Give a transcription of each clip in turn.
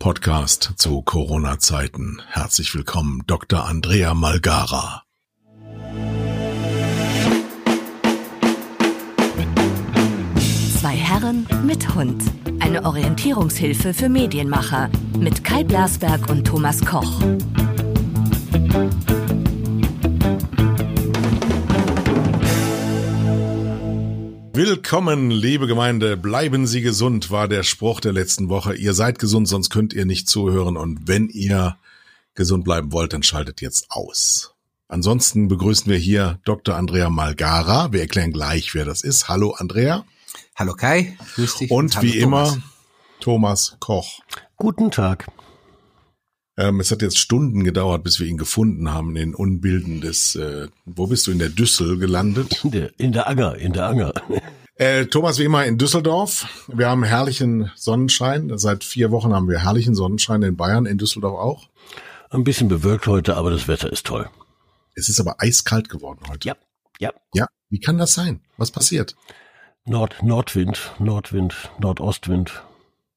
Podcast zu Corona-Zeiten. Herzlich willkommen, Dr. Andrea Malgara. Zwei Herren mit Hund. Eine Orientierungshilfe für Medienmacher mit Kai Blasberg und Thomas Koch. Willkommen, liebe Gemeinde. Bleiben Sie gesund, war der Spruch der letzten Woche. Ihr seid gesund, sonst könnt ihr nicht zuhören. Und wenn ihr gesund bleiben wollt, dann schaltet jetzt aus. Ansonsten begrüßen wir hier Dr. Andrea Malgara. Wir erklären gleich, wer das ist. Hallo, Andrea. Hallo Kai, grüß dich. Und Hallo, wie Thomas. immer Thomas Koch. Guten Tag. Ähm, es hat jetzt Stunden gedauert, bis wir ihn gefunden haben in den Unbilden des, äh, wo bist du, in der Düssel gelandet? In der, in der Anger, in der Anger. Äh, Thomas, wie immer in Düsseldorf. Wir haben herrlichen Sonnenschein. Seit vier Wochen haben wir herrlichen Sonnenschein in Bayern, in Düsseldorf auch. Ein bisschen bewölkt heute, aber das Wetter ist toll. Es ist aber eiskalt geworden heute. Ja, ja. Ja, wie kann das sein? Was passiert? Nord, Nordwind, Nordwind, Nordostwind.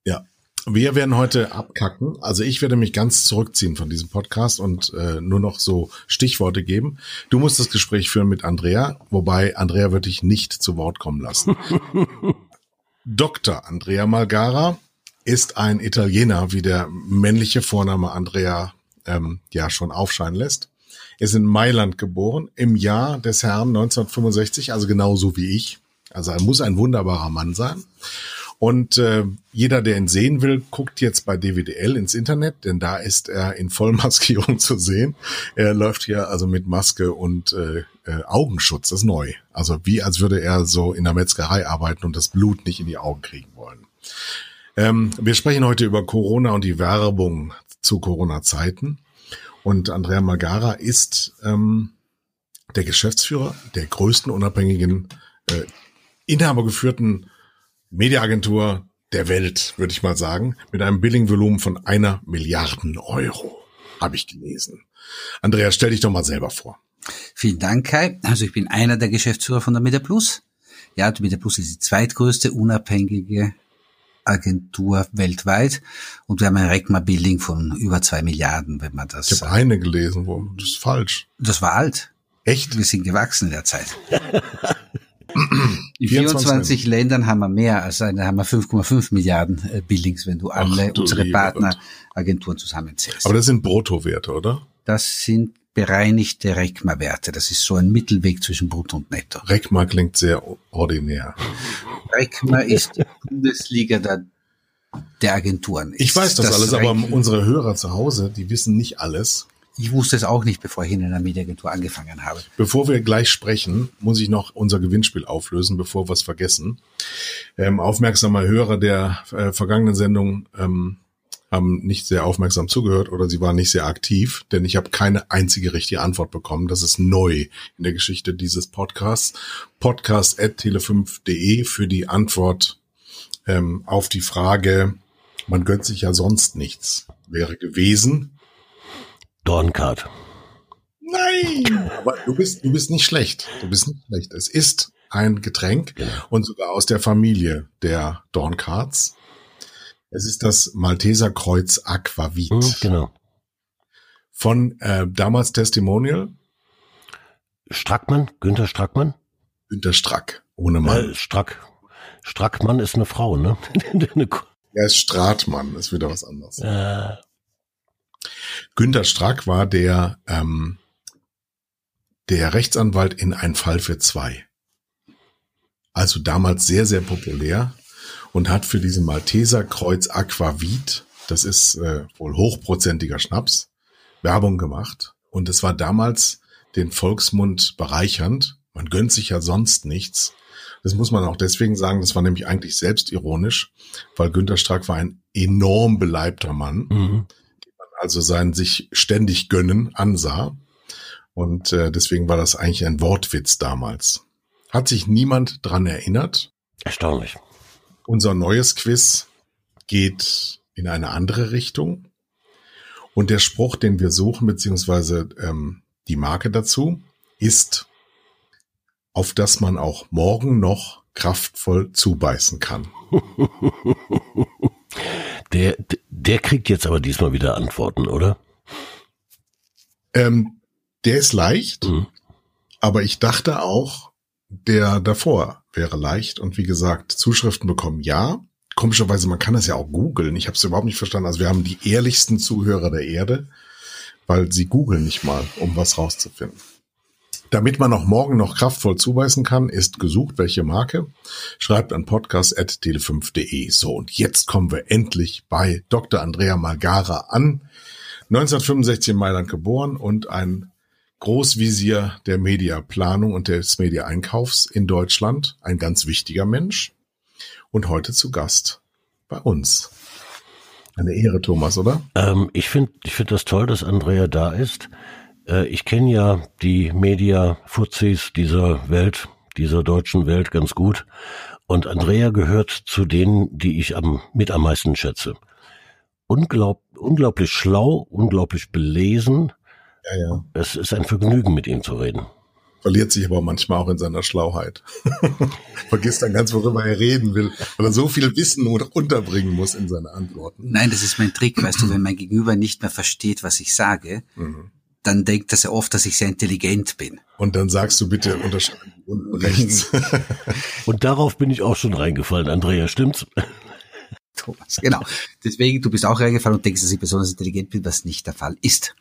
Ja. Wir werden heute abkacken. Also ich werde mich ganz zurückziehen von diesem Podcast und äh, nur noch so Stichworte geben. Du musst das Gespräch führen mit Andrea, wobei Andrea wird dich nicht zu Wort kommen lassen. Dr. Andrea Malgara ist ein Italiener, wie der männliche Vorname Andrea ähm, ja schon aufscheinen lässt. Er ist in Mailand geboren, im Jahr des Herrn 1965, also genauso wie ich. Also er muss ein wunderbarer Mann sein. Und äh, jeder, der ihn sehen will, guckt jetzt bei DWDL ins Internet, denn da ist er in Vollmaskierung zu sehen. Er läuft hier also mit Maske und äh, äh, Augenschutz, das ist neu. Also wie als würde er so in der Metzgerei arbeiten und das Blut nicht in die Augen kriegen wollen. Ähm, wir sprechen heute über Corona und die Werbung zu Corona-Zeiten. Und Andrea Magara ist ähm, der Geschäftsführer der größten unabhängigen äh, inhabergeführten Mediaagentur der Welt, würde ich mal sagen, mit einem Billingvolumen von einer Milliarden Euro, habe ich gelesen. Andrea, stell dich doch mal selber vor. Vielen Dank, Kai. Also ich bin einer der Geschäftsführer von der MediaPlus. Ja, die MediaPlus ist die zweitgrößte unabhängige Agentur weltweit und wir haben ein Recma-Billing von über zwei Milliarden, wenn man das. Ich habe eine gelesen, wo das ist falsch. Das war alt. Echt? Wir sind gewachsen in der Zeit. In 24 Ländern haben wir mehr, also haben wir 5,5 Milliarden äh, Billings, wenn du alle Ach, du unsere Partneragenturen zusammenzählst. Aber das sind Bruttowerte, oder? Das sind bereinigte Recma-Werte. Das ist so ein Mittelweg zwischen Brutto und Netto. Recma klingt sehr ordinär. Recma ist die Bundesliga der, der Agenturen. Ich weiß das, das alles, aber unsere Hörer zu Hause, die wissen nicht alles. Ich wusste es auch nicht, bevor ich in einer Mediagentur angefangen habe. Bevor wir gleich sprechen, muss ich noch unser Gewinnspiel auflösen, bevor wir es vergessen. Ähm, aufmerksame Hörer der äh, vergangenen Sendung ähm, haben nicht sehr aufmerksam zugehört oder sie waren nicht sehr aktiv, denn ich habe keine einzige richtige Antwort bekommen. Das ist neu in der Geschichte dieses Podcasts. Podcast.tele5.de für die Antwort ähm, auf die Frage, man gönnt sich ja sonst nichts, wäre gewesen. Dorncard. Nein! Aber du bist, du bist nicht schlecht. Du bist nicht schlecht. Es ist ein Getränk genau. und sogar aus der Familie der Dorncards. Es ist das Malteser Kreuz Aquavit. Mhm, genau. Von äh, damals Testimonial. Strackmann, Günther Strackmann. Günther Strack, ohne Mann. Äh, Strack. Strackmann ist eine Frau, ne? er ist Stratmann, ist wieder was anderes. Äh, Günter Strack war der, ähm, der Rechtsanwalt in Ein Fall für zwei. Also damals sehr, sehr populär und hat für diesen Malteser Kreuz Aquavit, das ist äh, wohl hochprozentiger Schnaps, Werbung gemacht. Und es war damals den Volksmund bereichernd. Man gönnt sich ja sonst nichts. Das muss man auch deswegen sagen, das war nämlich eigentlich selbstironisch, weil Günter Strack war ein enorm beleibter Mann. Mhm also sein sich ständig gönnen ansah. Und äh, deswegen war das eigentlich ein Wortwitz damals. Hat sich niemand dran erinnert? Erstaunlich. Unser neues Quiz geht in eine andere Richtung. Und der Spruch, den wir suchen, beziehungsweise ähm, die Marke dazu, ist, auf das man auch morgen noch kraftvoll zubeißen kann. Der, der kriegt jetzt aber diesmal wieder Antworten, oder? Ähm, der ist leicht, Mhm. aber ich dachte auch, der davor wäre leicht. Und wie gesagt, Zuschriften bekommen ja. Komischerweise, man kann das ja auch googeln. Ich habe es überhaupt nicht verstanden. Also wir haben die ehrlichsten Zuhörer der Erde, weil sie googeln nicht mal, um was rauszufinden. Damit man auch morgen noch kraftvoll zubeißen kann, ist gesucht, welche Marke. Schreibt an podcast.tele5.de. So, und jetzt kommen wir endlich bei Dr. Andrea Malgara an. 1965 in Mailand geboren und ein Großvisier der Mediaplanung und des Mediaeinkaufs in Deutschland. Ein ganz wichtiger Mensch. Und heute zu Gast bei uns. Eine Ehre, Thomas, oder? Ähm, ich finde ich find das toll, dass Andrea da ist. Äh, ich kenne ja die Media-Fuzis dieser Welt, dieser deutschen Welt ganz gut. Und Andrea gehört zu denen, die ich am, mit am meisten schätze. Unglaub, unglaublich schlau, unglaublich belesen. Ja, ja. Es ist ein Vergnügen, mit ihm zu reden. Verliert sich aber manchmal auch in seiner Schlauheit. Vergisst dann ganz, worüber er reden will, weil er so viel Wissen unterbringen muss in seine Antworten. Nein, das ist mein Trick, weißt du, wenn mein Gegenüber nicht mehr versteht, was ich sage, Mhm. Dann denkt er oft, dass ich sehr intelligent bin. Und dann sagst du bitte, unterscheiden unten rechts. Und darauf bin ich auch schon reingefallen, Andrea, stimmt's? Thomas, genau. Deswegen, du bist auch reingefallen und denkst, dass ich besonders intelligent bin, was nicht der Fall ist.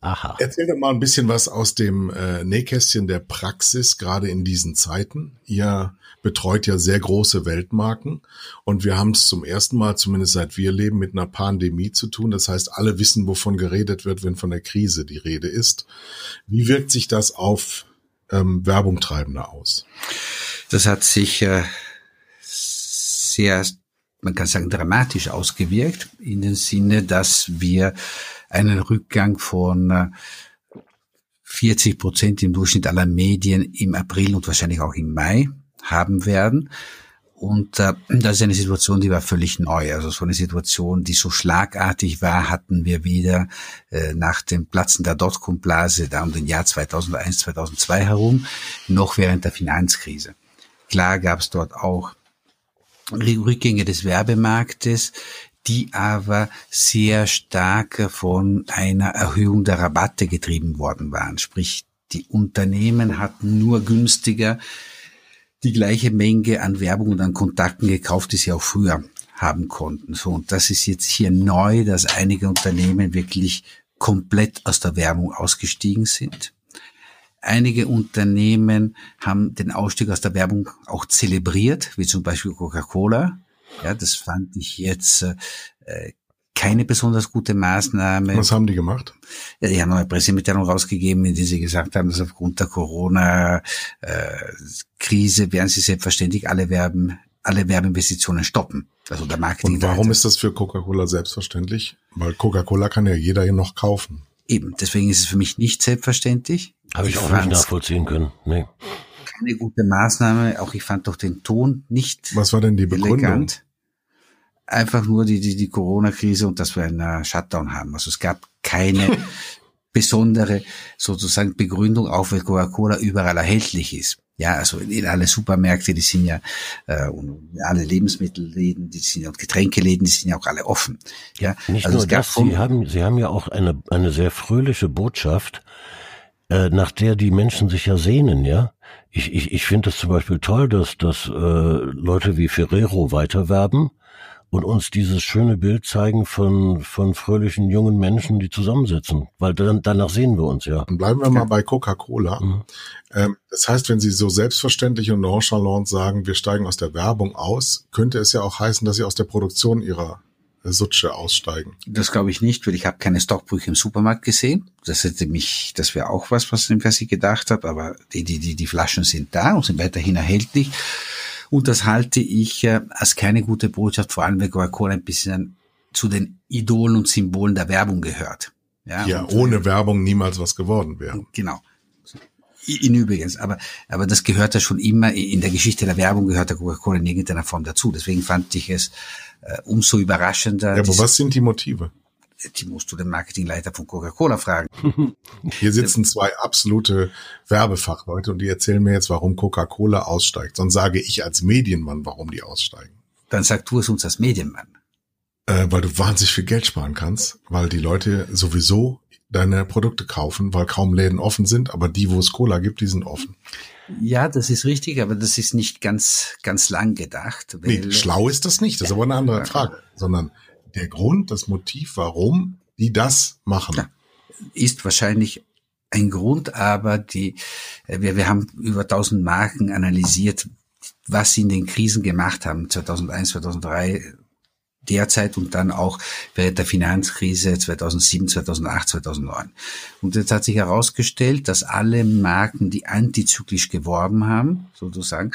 Aha. Erzähl doch mal ein bisschen was aus dem äh, Nähkästchen der Praxis, gerade in diesen Zeiten. Ihr betreut ja sehr große Weltmarken und wir haben es zum ersten Mal, zumindest seit wir leben, mit einer Pandemie zu tun. Das heißt, alle wissen, wovon geredet wird, wenn von der Krise die Rede ist. Wie wirkt sich das auf ähm, Werbungtreibende aus? Das hat sich äh, sehr, man kann sagen, dramatisch ausgewirkt, in dem Sinne, dass wir einen Rückgang von äh, 40 Prozent im Durchschnitt aller Medien im April und wahrscheinlich auch im Mai haben werden. Und äh, das ist eine Situation, die war völlig neu. Also so eine Situation, die so schlagartig war, hatten wir wieder äh, nach dem Platzen der Dotcom-Blase da um den Jahr 2001, 2002 herum, noch während der Finanzkrise. Klar gab es dort auch Rückgänge des Werbemarktes, die aber sehr stark von einer Erhöhung der Rabatte getrieben worden waren. Sprich, die Unternehmen hatten nur günstiger die gleiche Menge an Werbung und an Kontakten gekauft, die sie auch früher haben konnten. So, und das ist jetzt hier neu, dass einige Unternehmen wirklich komplett aus der Werbung ausgestiegen sind. Einige Unternehmen haben den Ausstieg aus der Werbung auch zelebriert, wie zum Beispiel Coca-Cola. Ja, das fand ich jetzt äh, keine besonders gute Maßnahme. Was haben die gemacht? Ja, die haben eine Pressemitteilung rausgegeben, in der sie gesagt haben, dass aufgrund der Corona-Krise werden sie selbstverständlich alle Werben, alle Werbeinvestitionen stoppen. Also der Marketing. Und warum ist das für Coca-Cola selbstverständlich? Weil Coca-Cola kann ja jeder noch kaufen. Eben, deswegen ist es für mich nicht selbstverständlich. Habe ich, auch nicht nachvollziehen können. Nee. Keine gute Maßnahme. Auch ich fand doch den Ton nicht Was war denn die Begründung? elegant. Einfach nur die, die, die Corona-Krise und dass wir einen äh, Shutdown haben. Also es gab keine besondere sozusagen Begründung, auch weil Coca-Cola überall erhältlich ist. Ja, also in alle Supermärkte, die sind ja, äh, und alle Lebensmittelläden, die sind ja, und Getränkeläden, die sind ja auch alle offen. Ja, Nicht also nur das, Sie haben, Sie haben ja auch eine, eine sehr fröhliche Botschaft, äh, nach der die Menschen sich ja sehnen, ja. Ich, ich, ich finde es zum Beispiel toll, dass, dass äh, Leute wie Ferrero weiterwerben und uns dieses schöne Bild zeigen von, von fröhlichen jungen Menschen, die zusammensitzen. Weil dann, danach sehen wir uns, ja. Dann bleiben wir mal bei Coca-Cola. Mhm. Ähm, das heißt, wenn Sie so selbstverständlich und nonchalant sagen, wir steigen aus der Werbung aus, könnte es ja auch heißen, dass Sie aus der Produktion Ihrer Sutsche aussteigen. Das glaube ich nicht, weil ich habe keine Stockbrüche im Supermarkt gesehen. Das hätte mich, das wäre auch was, was was ich gedacht habe. Aber die, die, die, die Flaschen sind da und sind weiterhin erhältlich. Und das halte ich äh, als keine gute Botschaft, vor allem weil Coca-Cola ein bisschen zu den Idolen und Symbolen der Werbung gehört. Ja, Ja, und, ohne Werbung niemals was geworden wäre. Genau. In übrigens, aber, aber das gehört ja schon immer, in der Geschichte der Werbung gehört der Coca-Cola in irgendeiner Form dazu. Deswegen fand ich es äh, umso überraschender. Ja, aber was sind die Motive? Die musst du den Marketingleiter von Coca-Cola fragen. Hier sitzen zwei absolute Werbefachleute und die erzählen mir jetzt, warum Coca-Cola aussteigt. Sonst sage ich als Medienmann, warum die aussteigen. Dann sag du es uns als Medienmann. äh, weil du wahnsinnig viel Geld sparen kannst, weil die Leute sowieso deine Produkte kaufen, weil kaum Läden offen sind, aber die, wo es Cola gibt, die sind offen. Ja, das ist richtig, aber das ist nicht ganz, ganz lang gedacht. Nee, schlau ist das nicht, das ist aber eine andere Frage, sondern der Grund, das Motiv, warum die das machen. Ja, ist wahrscheinlich ein Grund, aber die, äh, wir, wir haben über 1000 Marken analysiert, was sie in den Krisen gemacht haben, 2001, 2003, derzeit und dann auch während der Finanzkrise 2007, 2008, 2009. Und jetzt hat sich herausgestellt, dass alle Marken, die antizyklisch geworben haben, sozusagen,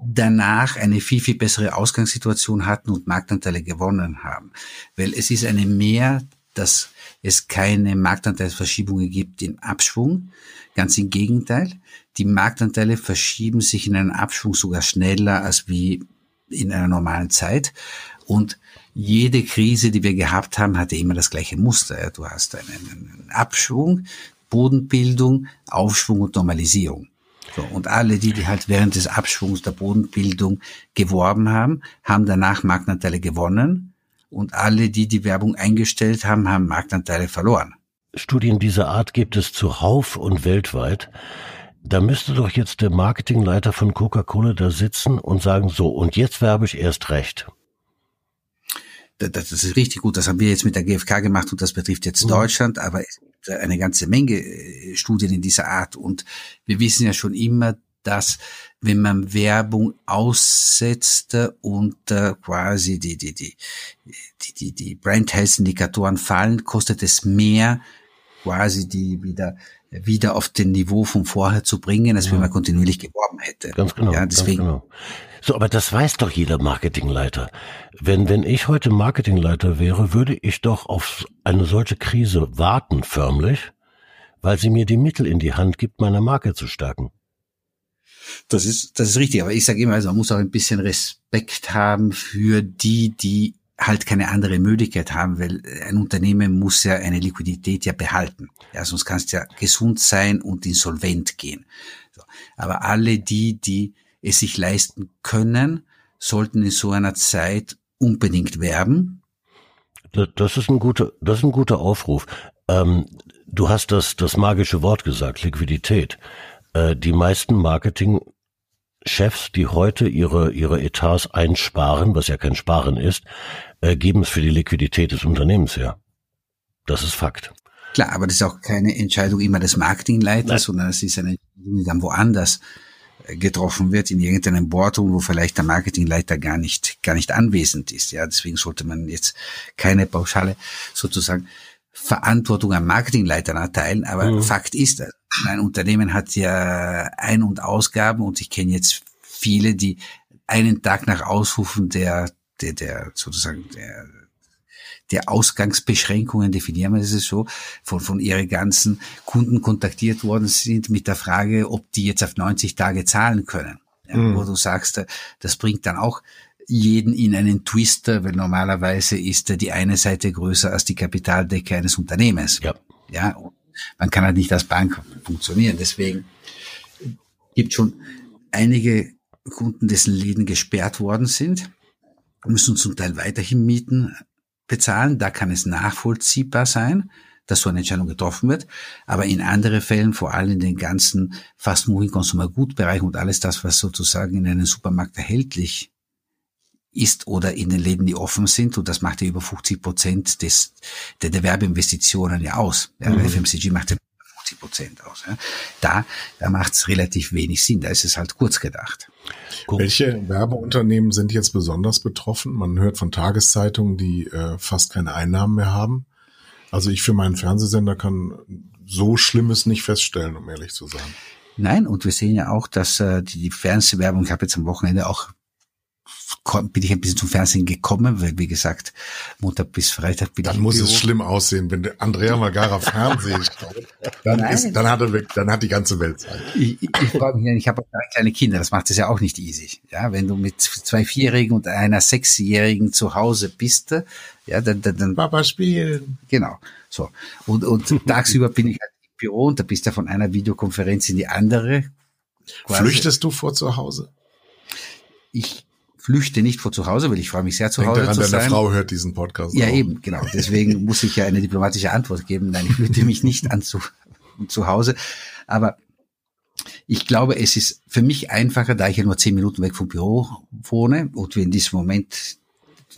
danach eine viel, viel bessere Ausgangssituation hatten und Marktanteile gewonnen haben. Weil es ist eine mehr, dass es keine Marktanteilsverschiebungen gibt im Abschwung. Ganz im Gegenteil. Die Marktanteile verschieben sich in einen Abschwung sogar schneller als wie in einer normalen Zeit. Und jede Krise, die wir gehabt haben, hatte immer das gleiche Muster. Du hast einen Abschwung, Bodenbildung, Aufschwung und Normalisierung. So, und alle, die, die halt während des Abschwungs der Bodenbildung geworben haben, haben danach Marktanteile gewonnen. Und alle, die die Werbung eingestellt haben, haben Marktanteile verloren. Studien dieser Art gibt es zuhauf und weltweit. Da müsste doch jetzt der Marketingleiter von Coca-Cola da sitzen und sagen, so, und jetzt werbe ich erst recht das ist richtig gut. Das haben wir jetzt mit der GfK gemacht und das betrifft jetzt mhm. Deutschland, aber gibt eine ganze Menge äh, Studien in dieser Art und wir wissen ja schon immer, dass wenn man Werbung aussetzt und äh, quasi die, die, die, die, die, die Brand Health Indikatoren fallen, kostet es mehr, quasi die wieder wieder auf den Niveau von vorher zu bringen, als ja. wenn man kontinuierlich geworben hätte. Ganz genau. Ja, deswegen. Genau. So, aber das weiß doch jeder Marketingleiter. Wenn, wenn ich heute Marketingleiter wäre, würde ich doch auf eine solche Krise warten, förmlich, weil sie mir die Mittel in die Hand gibt, meine Marke zu stärken. Das ist, das ist richtig, aber ich sage immer, also man muss auch ein bisschen Respekt haben für die, die halt keine andere Möglichkeit haben, weil ein Unternehmen muss ja eine Liquidität ja behalten. Ja, sonst kannst du ja gesund sein und insolvent gehen. Aber alle die, die es sich leisten können, sollten in so einer Zeit unbedingt werben. Das ist ein guter, das ist ein guter Aufruf. Ähm, du hast das, das magische Wort gesagt, Liquidität. Äh, die meisten Marketingchefs, die heute ihre, ihre Etats einsparen, was ja kein Sparen ist, äh, geben es für die Liquidität des Unternehmens her. Das ist Fakt. Klar, aber das ist auch keine Entscheidung immer des Marketingleiters, Nein. sondern es ist eine Entscheidung, die dann woanders getroffen wird in irgendeinem Boardroom, wo vielleicht der Marketingleiter gar nicht, gar nicht anwesend ist. Ja, deswegen sollte man jetzt keine pauschale sozusagen Verantwortung am Marketingleiter erteilen. Aber mhm. Fakt ist, ein Unternehmen hat ja Ein- und Ausgaben und ich kenne jetzt viele, die einen Tag nach Ausrufen der, der, der sozusagen der der Ausgangsbeschränkungen, definieren wir das so, von, von ihre ganzen Kunden kontaktiert worden sind mit der Frage, ob die jetzt auf 90 Tage zahlen können. Ja, mhm. Wo du sagst, das bringt dann auch jeden in einen Twister, weil normalerweise ist die eine Seite größer als die Kapitaldecke eines Unternehmens. Ja. Ja, man kann halt nicht als Bank funktionieren. Deswegen gibt schon einige Kunden, dessen Läden gesperrt worden sind, müssen zum Teil weiterhin mieten, bezahlen. Da kann es nachvollziehbar sein, dass so eine Entscheidung getroffen wird. Aber in anderen Fällen, vor allem in den ganzen fast moving consumer bereich und alles das, was sozusagen in einem Supermarkt erhältlich ist oder in den Läden, die offen sind, und das macht ja über 50 Prozent des, der, der Werbeinvestitionen ja aus. Ja, mhm. FMCG macht ja 50 Prozent aus. Ja. Da, da macht es relativ wenig Sinn, da ist es halt kurz gedacht. Welche Werbeunternehmen sind jetzt besonders betroffen? Man hört von Tageszeitungen, die äh, fast keine Einnahmen mehr haben. Also ich für meinen Fernsehsender kann so Schlimmes nicht feststellen, um ehrlich zu sein. Nein, und wir sehen ja auch, dass äh, die Fernsehwerbung, ich habe jetzt am Wochenende auch bin ich ein bisschen zum Fernsehen gekommen, weil wie gesagt, Montag bis Freitag bin dann ich Dann muss Büro. es schlimm aussehen, wenn der Andrea Magara Fernsehen schaut. Dann, ist, dann, hat er, dann hat die ganze Welt Zeit. Ich, ich, ich freue mich, ich habe auch drei kleine Kinder, das macht es ja auch nicht easy. Ja, wenn du mit zwei Vierjährigen und einer Sechsjährigen zu Hause bist, ja, dann, dann, dann Papa spielen. Genau. So. Und, und tagsüber bin ich halt im Büro und da bist du von einer Videokonferenz in die andere. Quasi. Flüchtest du vor zu Hause? Ich flüchte nicht vor zu Hause, weil ich freue mich sehr zu Denk Hause daran, zu deine sein. Frau hört diesen Podcast. Ja, auch. eben, genau. Deswegen muss ich ja eine diplomatische Antwort geben. Nein, ich flüchte mich nicht an zu, zu Hause. Aber ich glaube, es ist für mich einfacher, da ich ja nur zehn Minuten weg vom Büro wohne und wir in diesem Moment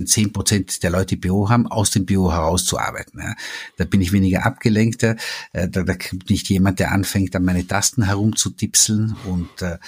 zehn Prozent der Leute Büro haben, aus dem Büro herauszuarbeiten. Ja. Da bin ich weniger abgelenkter. Äh, Da, da kommt nicht jemand, der anfängt, an meine Tasten herumzutipseln und äh,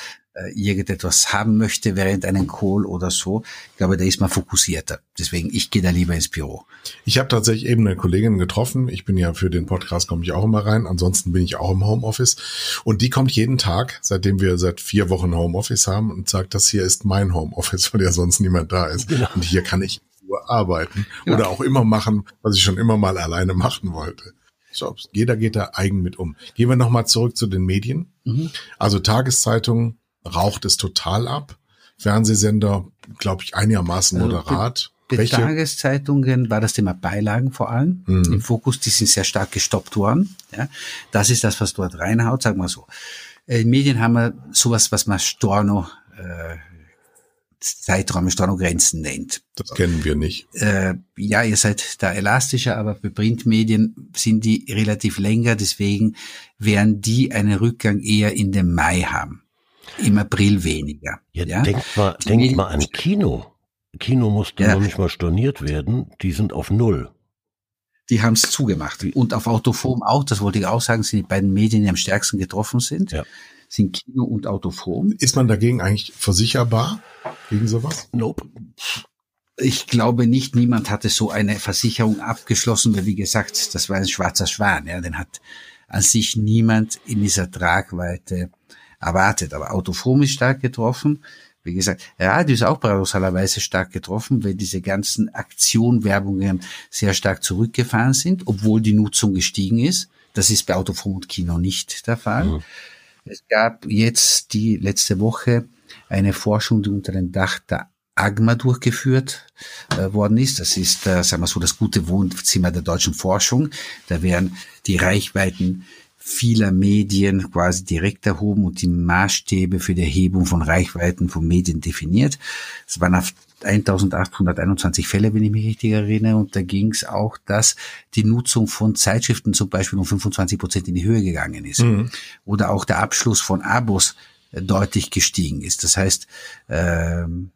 irgendetwas haben möchte während einem Call oder so. Ich glaube, da ist man fokussierter. Deswegen, ich gehe da lieber ins Büro. Ich habe tatsächlich eben eine Kollegin getroffen. Ich bin ja für den Podcast komme ich auch immer rein. Ansonsten bin ich auch im Homeoffice. Und die kommt jeden Tag, seitdem wir seit vier Wochen Homeoffice haben und sagt, das hier ist mein Homeoffice, weil ja sonst niemand da ist. Und hier kann ich nur arbeiten Ja. oder auch immer machen, was ich schon immer mal alleine machen wollte. So, jeder geht da eigen mit um. Gehen wir nochmal zurück zu den Medien. Also Tageszeitungen raucht es total ab. Fernsehsender, glaube ich, einigermaßen Also, moderat. Bei Welche? Tageszeitungen war das Thema Beilagen vor allem Mhm. im Fokus. Die sind sehr stark gestoppt worden. Ja, das ist das, was dort reinhaut, sagen wir so. In Medien haben wir sowas, was man Storno, äh, Zeiträume, Storno-Grenzen nennt. Das kennen wir nicht. Äh, ja, ihr seid da elastischer, aber bei Printmedien sind die relativ länger, deswegen werden die einen Rückgang eher in den Mai haben. Im April weniger. Ja, Ja, denkt mal, denkt mal an Kino. Kino musste Ja. noch nicht mal storniert werden. Die sind auf Null. die haben es zugemacht. Und auf Autoform auch, das wollte ich auch sagen, sind die beiden Medien, die am stärksten getroffen sind, Ja. sind Kino und Autoform. Ist man dagegen eigentlich versicherbar gegen sowas? Nope. Ich glaube nicht, niemand hatte so eine Versicherung abgeschlossen, weil wie gesagt, das war ein schwarzer Schwan, ja, den hat an sich niemand in dieser Tragweite erwartet. Aber Autoform ist stark getroffen. Wie gesagt, Radio ist auch paradoxalerweise stark getroffen, weil diese ganzen Aktionwerbungen sehr stark zurückgefahren sind, obwohl die Nutzung gestiegen ist. Das ist bei Autoform und Kino nicht der Fall. Es gab jetzt die letzte Woche eine Forschung, die unter dem Dach der AGMA durchgeführt äh, worden ist. Das ist, äh, sagen wir so, das gute Wohnzimmer der deutschen Forschung. Da werden die Reichweiten vieler Medien quasi direkt erhoben und die Maßstäbe für die Erhebung von Reichweiten von Medien definiert. Es waren auf 1821 Fälle, wenn ich mich richtig erinnere, und da ging es auch, dass die Nutzung von Zeitschriften zum Beispiel um 25 Prozent in die Höhe gegangen ist. Oder auch der Abschluss von Abos äh, deutlich gestiegen ist. Das heißt, ähm,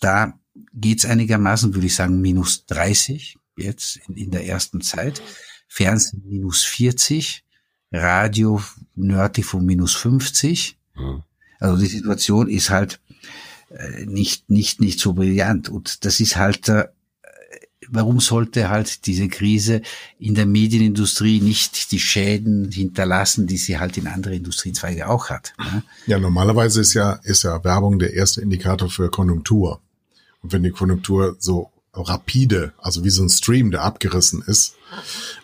da geht's einigermaßen, würde ich sagen, minus 30 jetzt in, in der ersten Zeit. Fernsehen minus 40, Radio nördlich von minus 50. Hm. Also die Situation ist halt äh, nicht, nicht, nicht so brillant. Und das ist halt, äh, warum sollte halt diese Krise in der Medienindustrie nicht die Schäden hinterlassen, die sie halt in andere Industriezweige auch hat? Ja? Ja, normalerweise ist ja, ist ja Werbung der erste Indikator für Konjunktur. Und wenn die Konjunktur so rapide, also wie so ein Stream, der abgerissen ist,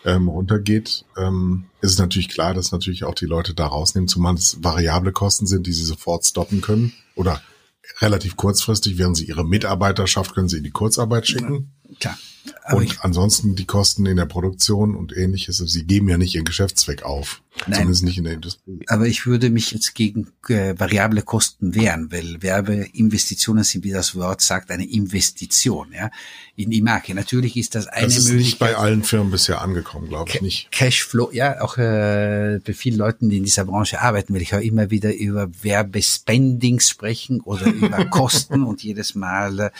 ähm, runtergeht, ähm, ist natürlich klar, dass natürlich auch die Leute da rausnehmen, zumal es variable Kosten sind, die sie sofort stoppen können oder relativ kurzfristig, während sie ihre Mitarbeiterschaft können sie in die Kurzarbeit schicken. Klar. Aber und ansonsten die Kosten in der Produktion und ähnliches, sie geben ja nicht ihren Geschäftszweck auf. Nein. Zumindest nicht in der Industrie. aber ich würde mich jetzt gegen äh, variable Kosten wehren, weil Werbeinvestitionen sind, wie das Wort sagt, eine Investition ja, in die Marke. Natürlich ist das eine Das ist nicht bei allen Firmen bisher angekommen, glaube ich nicht. Cashflow, ja, auch äh, bei vielen Leuten, die in dieser Branche arbeiten, weil ich höre immer wieder über Werbespendings sprechen oder über Kosten und jedes Mal äh,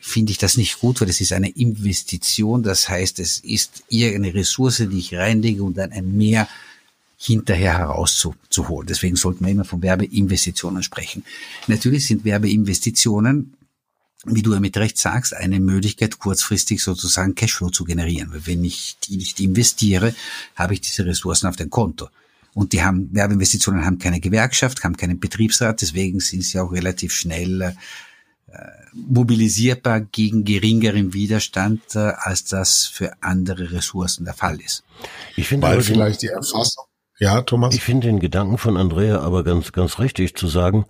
finde ich das nicht gut, weil es ist eine Investition. Das heißt, es ist irgendeine Ressource, die ich reinlege und dann ein Mehr hinterher herauszuholen. Deswegen sollten wir immer von Werbeinvestitionen sprechen. Natürlich sind Werbeinvestitionen wie du ja mit Recht sagst, eine Möglichkeit, kurzfristig sozusagen Cashflow zu generieren. Weil wenn ich die nicht investiere, habe ich diese Ressourcen auf dem Konto. Und die haben, Werbeinvestitionen haben keine Gewerkschaft, haben keinen Betriebsrat, deswegen sind sie auch relativ schnell äh, mobilisierbar gegen geringeren Widerstand, äh, als das für andere Ressourcen der Fall ist. Ich finde Weil vielleicht die Erfassung. Ja, Thomas? Ich finde den Gedanken von Andrea aber ganz, ganz richtig zu sagen,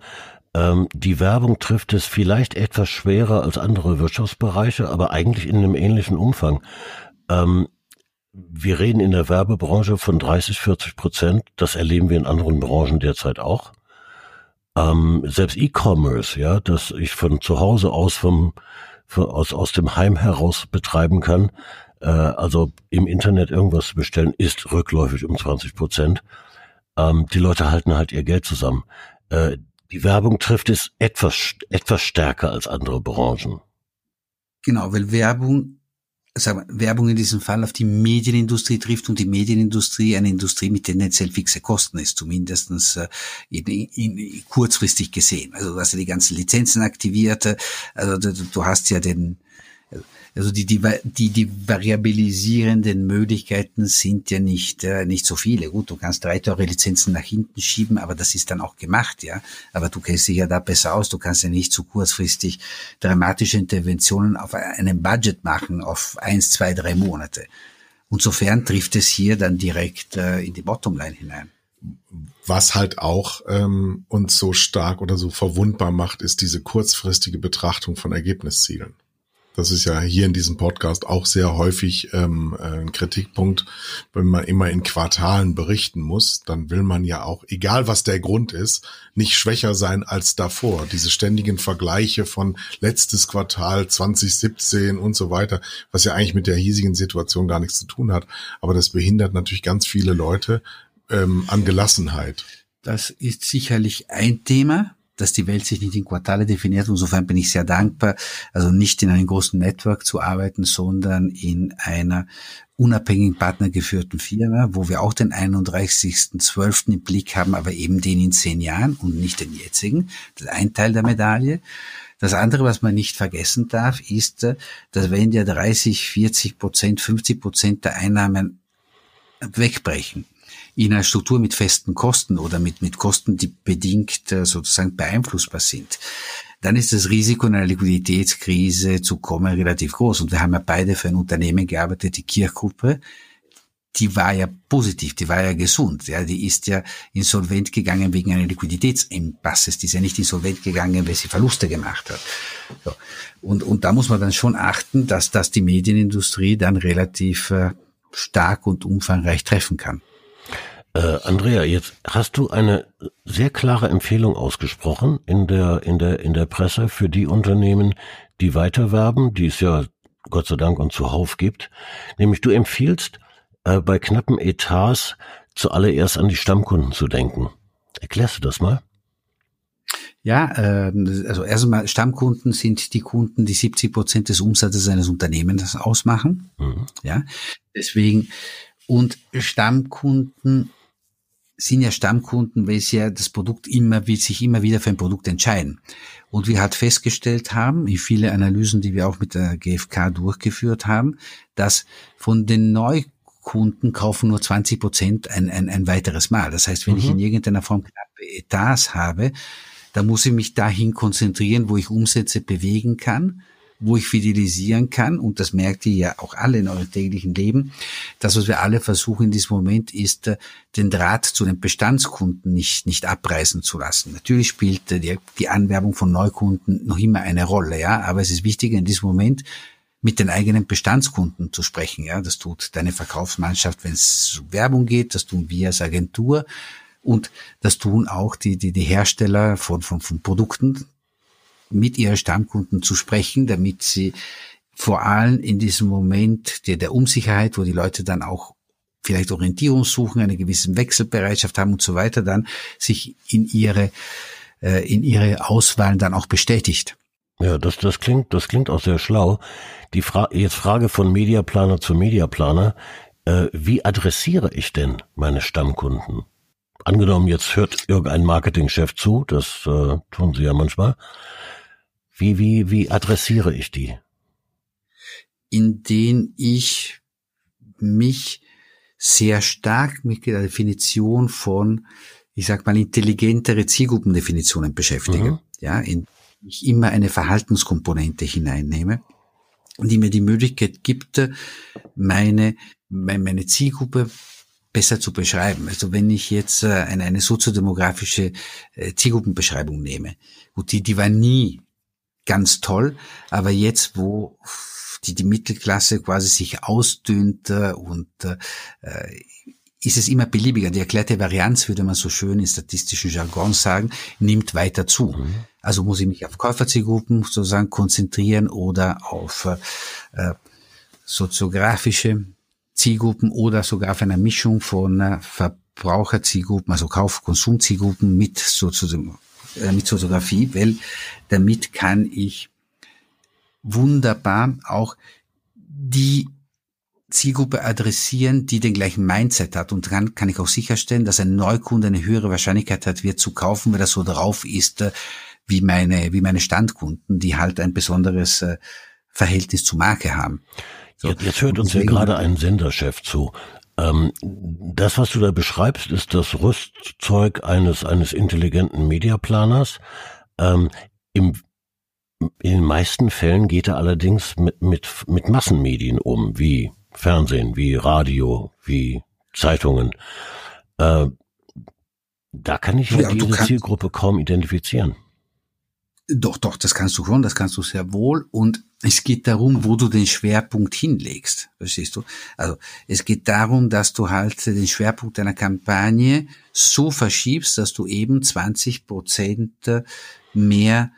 ähm, die Werbung trifft es vielleicht etwas schwerer als andere Wirtschaftsbereiche, aber eigentlich in einem ähnlichen Umfang. Ähm, wir reden in der Werbebranche von 30, 40 Prozent. Das erleben wir in anderen Branchen derzeit auch. Ähm, selbst E-Commerce, ja, dass ich von zu Hause aus vom von, aus aus dem Heim heraus betreiben kann, äh, also im Internet irgendwas zu bestellen, ist rückläufig um 20 Prozent. Ähm, die Leute halten halt ihr Geld zusammen. Äh, die Werbung trifft es etwas etwas stärker als andere Branchen. Genau, weil Werbung sagen wir, Werbung in diesem Fall auf die Medienindustrie trifft und die Medienindustrie eine Industrie mit tendenziell fixe Kosten ist, zumindestens äh, in, in, in, kurzfristig gesehen. Also du hast ja die ganzen Lizenzen aktiviert, also du, du hast ja den also die, die, die, die variabilisierenden Möglichkeiten sind ja nicht, äh, nicht so viele. Gut, du kannst drei teure Lizenzen nach hinten schieben, aber das ist dann auch gemacht, ja. Aber du kennst dich ja da besser aus. Du kannst ja nicht so kurzfristig dramatische Interventionen auf einem Budget machen, auf eins, zwei, drei Monate. Und sofern trifft es hier dann direkt äh, in die Bottomline hinein. Was halt auch ähm, uns so stark oder so verwundbar macht, ist diese kurzfristige Betrachtung von Ergebniszielen. Das ist ja hier in diesem Podcast auch sehr häufig ähm, ein Kritikpunkt. Wenn man immer in Quartalen berichten muss, dann will man ja auch, egal was der Grund ist, nicht schwächer sein als davor. Diese ständigen Vergleiche von letztes Quartal 2017 und so weiter, was ja eigentlich mit der hiesigen Situation gar nichts zu tun hat. Aber das behindert natürlich ganz viele Leute ähm, an Gelassenheit. Das ist sicherlich ein Thema dass die Welt sich nicht in Quartale definiert. Insofern bin ich sehr dankbar, also nicht in einem großen Network zu arbeiten, sondern in einer unabhängigen partnergeführten Firma, wo wir auch den 31.12. im Blick haben, aber eben den in zehn Jahren und nicht den jetzigen. Das ist ein Teil der Medaille. Das andere, was man nicht vergessen darf, ist, dass wenn ja 30, 40 Prozent, 50 Prozent der Einnahmen wegbrechen, in einer Struktur mit festen Kosten oder mit, mit Kosten, die bedingt äh, sozusagen beeinflussbar sind, dann ist das Risiko einer Liquiditätskrise zu kommen relativ groß. Und wir haben ja beide für ein Unternehmen gearbeitet, die Kirchgruppe, die war ja positiv, die war ja gesund. Ja, die ist ja insolvent gegangen wegen einer Liquiditätsempasses. Die ist ja nicht insolvent gegangen, weil sie Verluste gemacht hat. So. Und, und da muss man dann schon achten, dass das die Medienindustrie dann relativ äh, stark und umfangreich treffen kann. Äh, Andrea, jetzt hast du eine sehr klare Empfehlung ausgesprochen in der, in der, in der Presse für die Unternehmen, die weiterwerben, die es ja Gott sei Dank und zuhauf gibt. Nämlich du empfiehlst, äh, bei knappen Etats zuallererst an die Stammkunden zu denken. Erklärst du das mal? Ja, äh, also erstmal Stammkunden sind die Kunden, die 70 Prozent des Umsatzes eines Unternehmens ausmachen. Mhm. Ja, deswegen und Stammkunden sind ja Stammkunden, weil sie ja das Produkt immer, will sich immer wieder für ein Produkt entscheiden. Und wir halt festgestellt haben, in viele Analysen, die wir auch mit der GfK durchgeführt haben, dass von den Neukunden kaufen nur 20 Prozent ein, ein, ein weiteres Mal. Das heißt, wenn mhm. ich in irgendeiner Form knappe Etats habe, dann muss ich mich dahin konzentrieren, wo ich Umsätze bewegen kann wo ich fidelisieren kann, und das merkt ihr ja auch alle in eurem täglichen Leben, das, was wir alle versuchen in diesem Moment, ist, äh, den Draht zu den Bestandskunden nicht, nicht abreißen zu lassen. Natürlich spielt äh, die, Anwerbung von Neukunden noch immer eine Rolle, ja, aber es ist wichtiger in diesem Moment, mit den eigenen Bestandskunden zu sprechen. Ja, das tut deine Verkaufsmannschaft, wenn es um Werbung geht, das tun wir als Agentur und das tun auch die die, die Hersteller von, von von Produkten, mit ihren Stammkunden zu sprechen, damit sie vor allem in diesem Moment der, der Unsicherheit, wo die Leute dann auch vielleicht Orientierung suchen, eine gewisse Wechselbereitschaft haben und so weiter, dann sich in ihre, äh, in ihre Auswahlen dann auch bestätigt. Ja, das, das klingt, das klingt auch sehr schlau. Die Fra jetzt Frage von Mediaplaner zu Mediaplaner. Äh, wie adressiere ich denn meine Stammkunden? Angenommen, jetzt hört irgendein Marketingchef zu, das äh, tun sie ja manchmal. Wie, wie, wie adressiere ich die? Indem ich mich sehr stark mit der Definition von, ich sag mal, intelligentere Zielgruppendefinitionen beschäftige. Mhm. Ja, in ich immer eine Verhaltenskomponente hineinnehme und die mir die Möglichkeit gibt, meine, meine Zielgruppe besser zu beschreiben. Also wenn ich jetzt äh, eine, eine soziodemografische äh, Zielgruppenbeschreibung nehme, gut, die, die war nie ganz toll. Aber jetzt, wo die, die Mittelklasse quasi sich ausdünnt und äh, ist es immer beliebiger. Die erklärte Varianz, würde man so schön in statistischen Jargon sagen, nimmt weiter zu. Mhm. Also muss ich mich auf Käuferzielgruppen sozusagen konzentrieren oder auf äh, soziografische Zielgruppen oder sogar auf einer Mischung von äh, Verbraucherzielgruppen, also Kauf-Konsumzielgruppen mit sozusagen äh, mit Soziografie, weil damit kann ich wunderbar auch die Zielgruppe adressieren, die den gleichen Mindset hat. Und dann kann ich auch sicherstellen, dass ein Neukunde eine höhere Wahrscheinlichkeit hat, wird zu kaufen, weil er so drauf ist, äh, wie meine, wie meine Standkunden, die halt ein besonderes äh, Verhältnis zu Marke haben. So. Jetzt, jetzt hört uns ja gerade ein Senderchef zu. Ähm, das, was du da beschreibst, ist das Rüstzeug eines, eines intelligenten Mediaplaners. Ähm, im, in den meisten Fällen geht er allerdings mit, mit, mit Massenmedien um, wie Fernsehen, wie Radio, wie Zeitungen. Äh, da kann ich ja, ja diese Zielgruppe kaum identifizieren. Doch, doch, das kannst du schon, das kannst du sehr wohl. Und es geht darum, wo du den Schwerpunkt hinlegst. Verstehst du? Also es geht darum, dass du halt den Schwerpunkt deiner Kampagne so verschiebst, dass du eben 20 Prozent mehr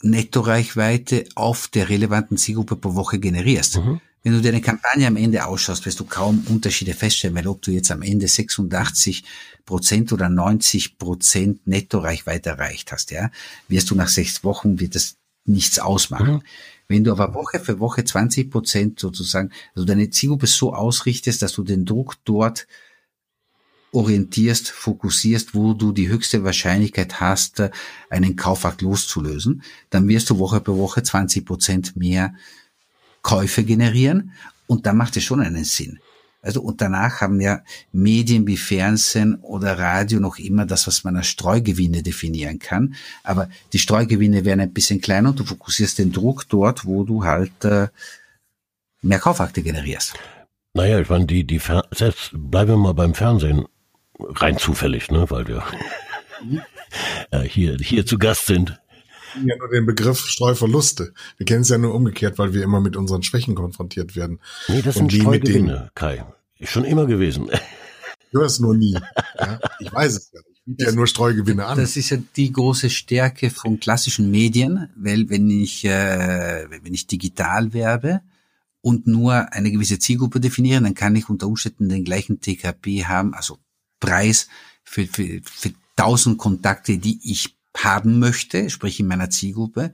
Nettoreichweite auf der relevanten Zielgruppe pro Woche generierst. Mhm. Wenn du dir eine Kampagne am Ende ausschaust, wirst du kaum Unterschiede feststellen, weil ob du jetzt am Ende 86 Prozent oder 90 Prozent Nettoreichweite erreicht hast, ja, wirst du nach sechs Wochen wird das nichts ausmachen. Mhm. Wenn du aber Woche für Woche 20 Prozent sozusagen, also deine Zielgruppe so ausrichtest, dass du den Druck dort orientierst, fokussierst, wo du die höchste Wahrscheinlichkeit hast, einen Kaufakt loszulösen, dann wirst du Woche für Woche 20 Prozent mehr Käufe generieren und da macht es schon einen Sinn. Also und danach haben ja Medien wie Fernsehen oder Radio noch immer das, was man als Streugewinne definieren kann. Aber die Streugewinne werden ein bisschen kleiner und du fokussierst den Druck dort, wo du halt äh, mehr Kaufakte generierst. Naja, ich meine, die, die Fer selbst bleiben wir mal beim Fernsehen, rein zufällig, ne, weil wir mhm. äh, hier, hier zu Gast sind ja nur den Begriff Streuverluste. Wir kennen es ja nur umgekehrt, weil wir immer mit unseren Schwächen konfrontiert werden. Nee, das sind Streugewinne, Kai. Ist schon immer gewesen. Ich höre es nur nie. Ja, ich weiß es ja. Ich biete ja nur Streugewinne an. Das ist ja die große Stärke von klassischen Medien, weil wenn ich, äh, wenn ich digital werbe, und nur eine gewisse Zielgruppe definieren, dann kann ich unter Umständen den gleichen TKP haben, also Preis für, für, für 1000 Kontakte, die ich haben möchte, sprich in meiner Zielgruppe.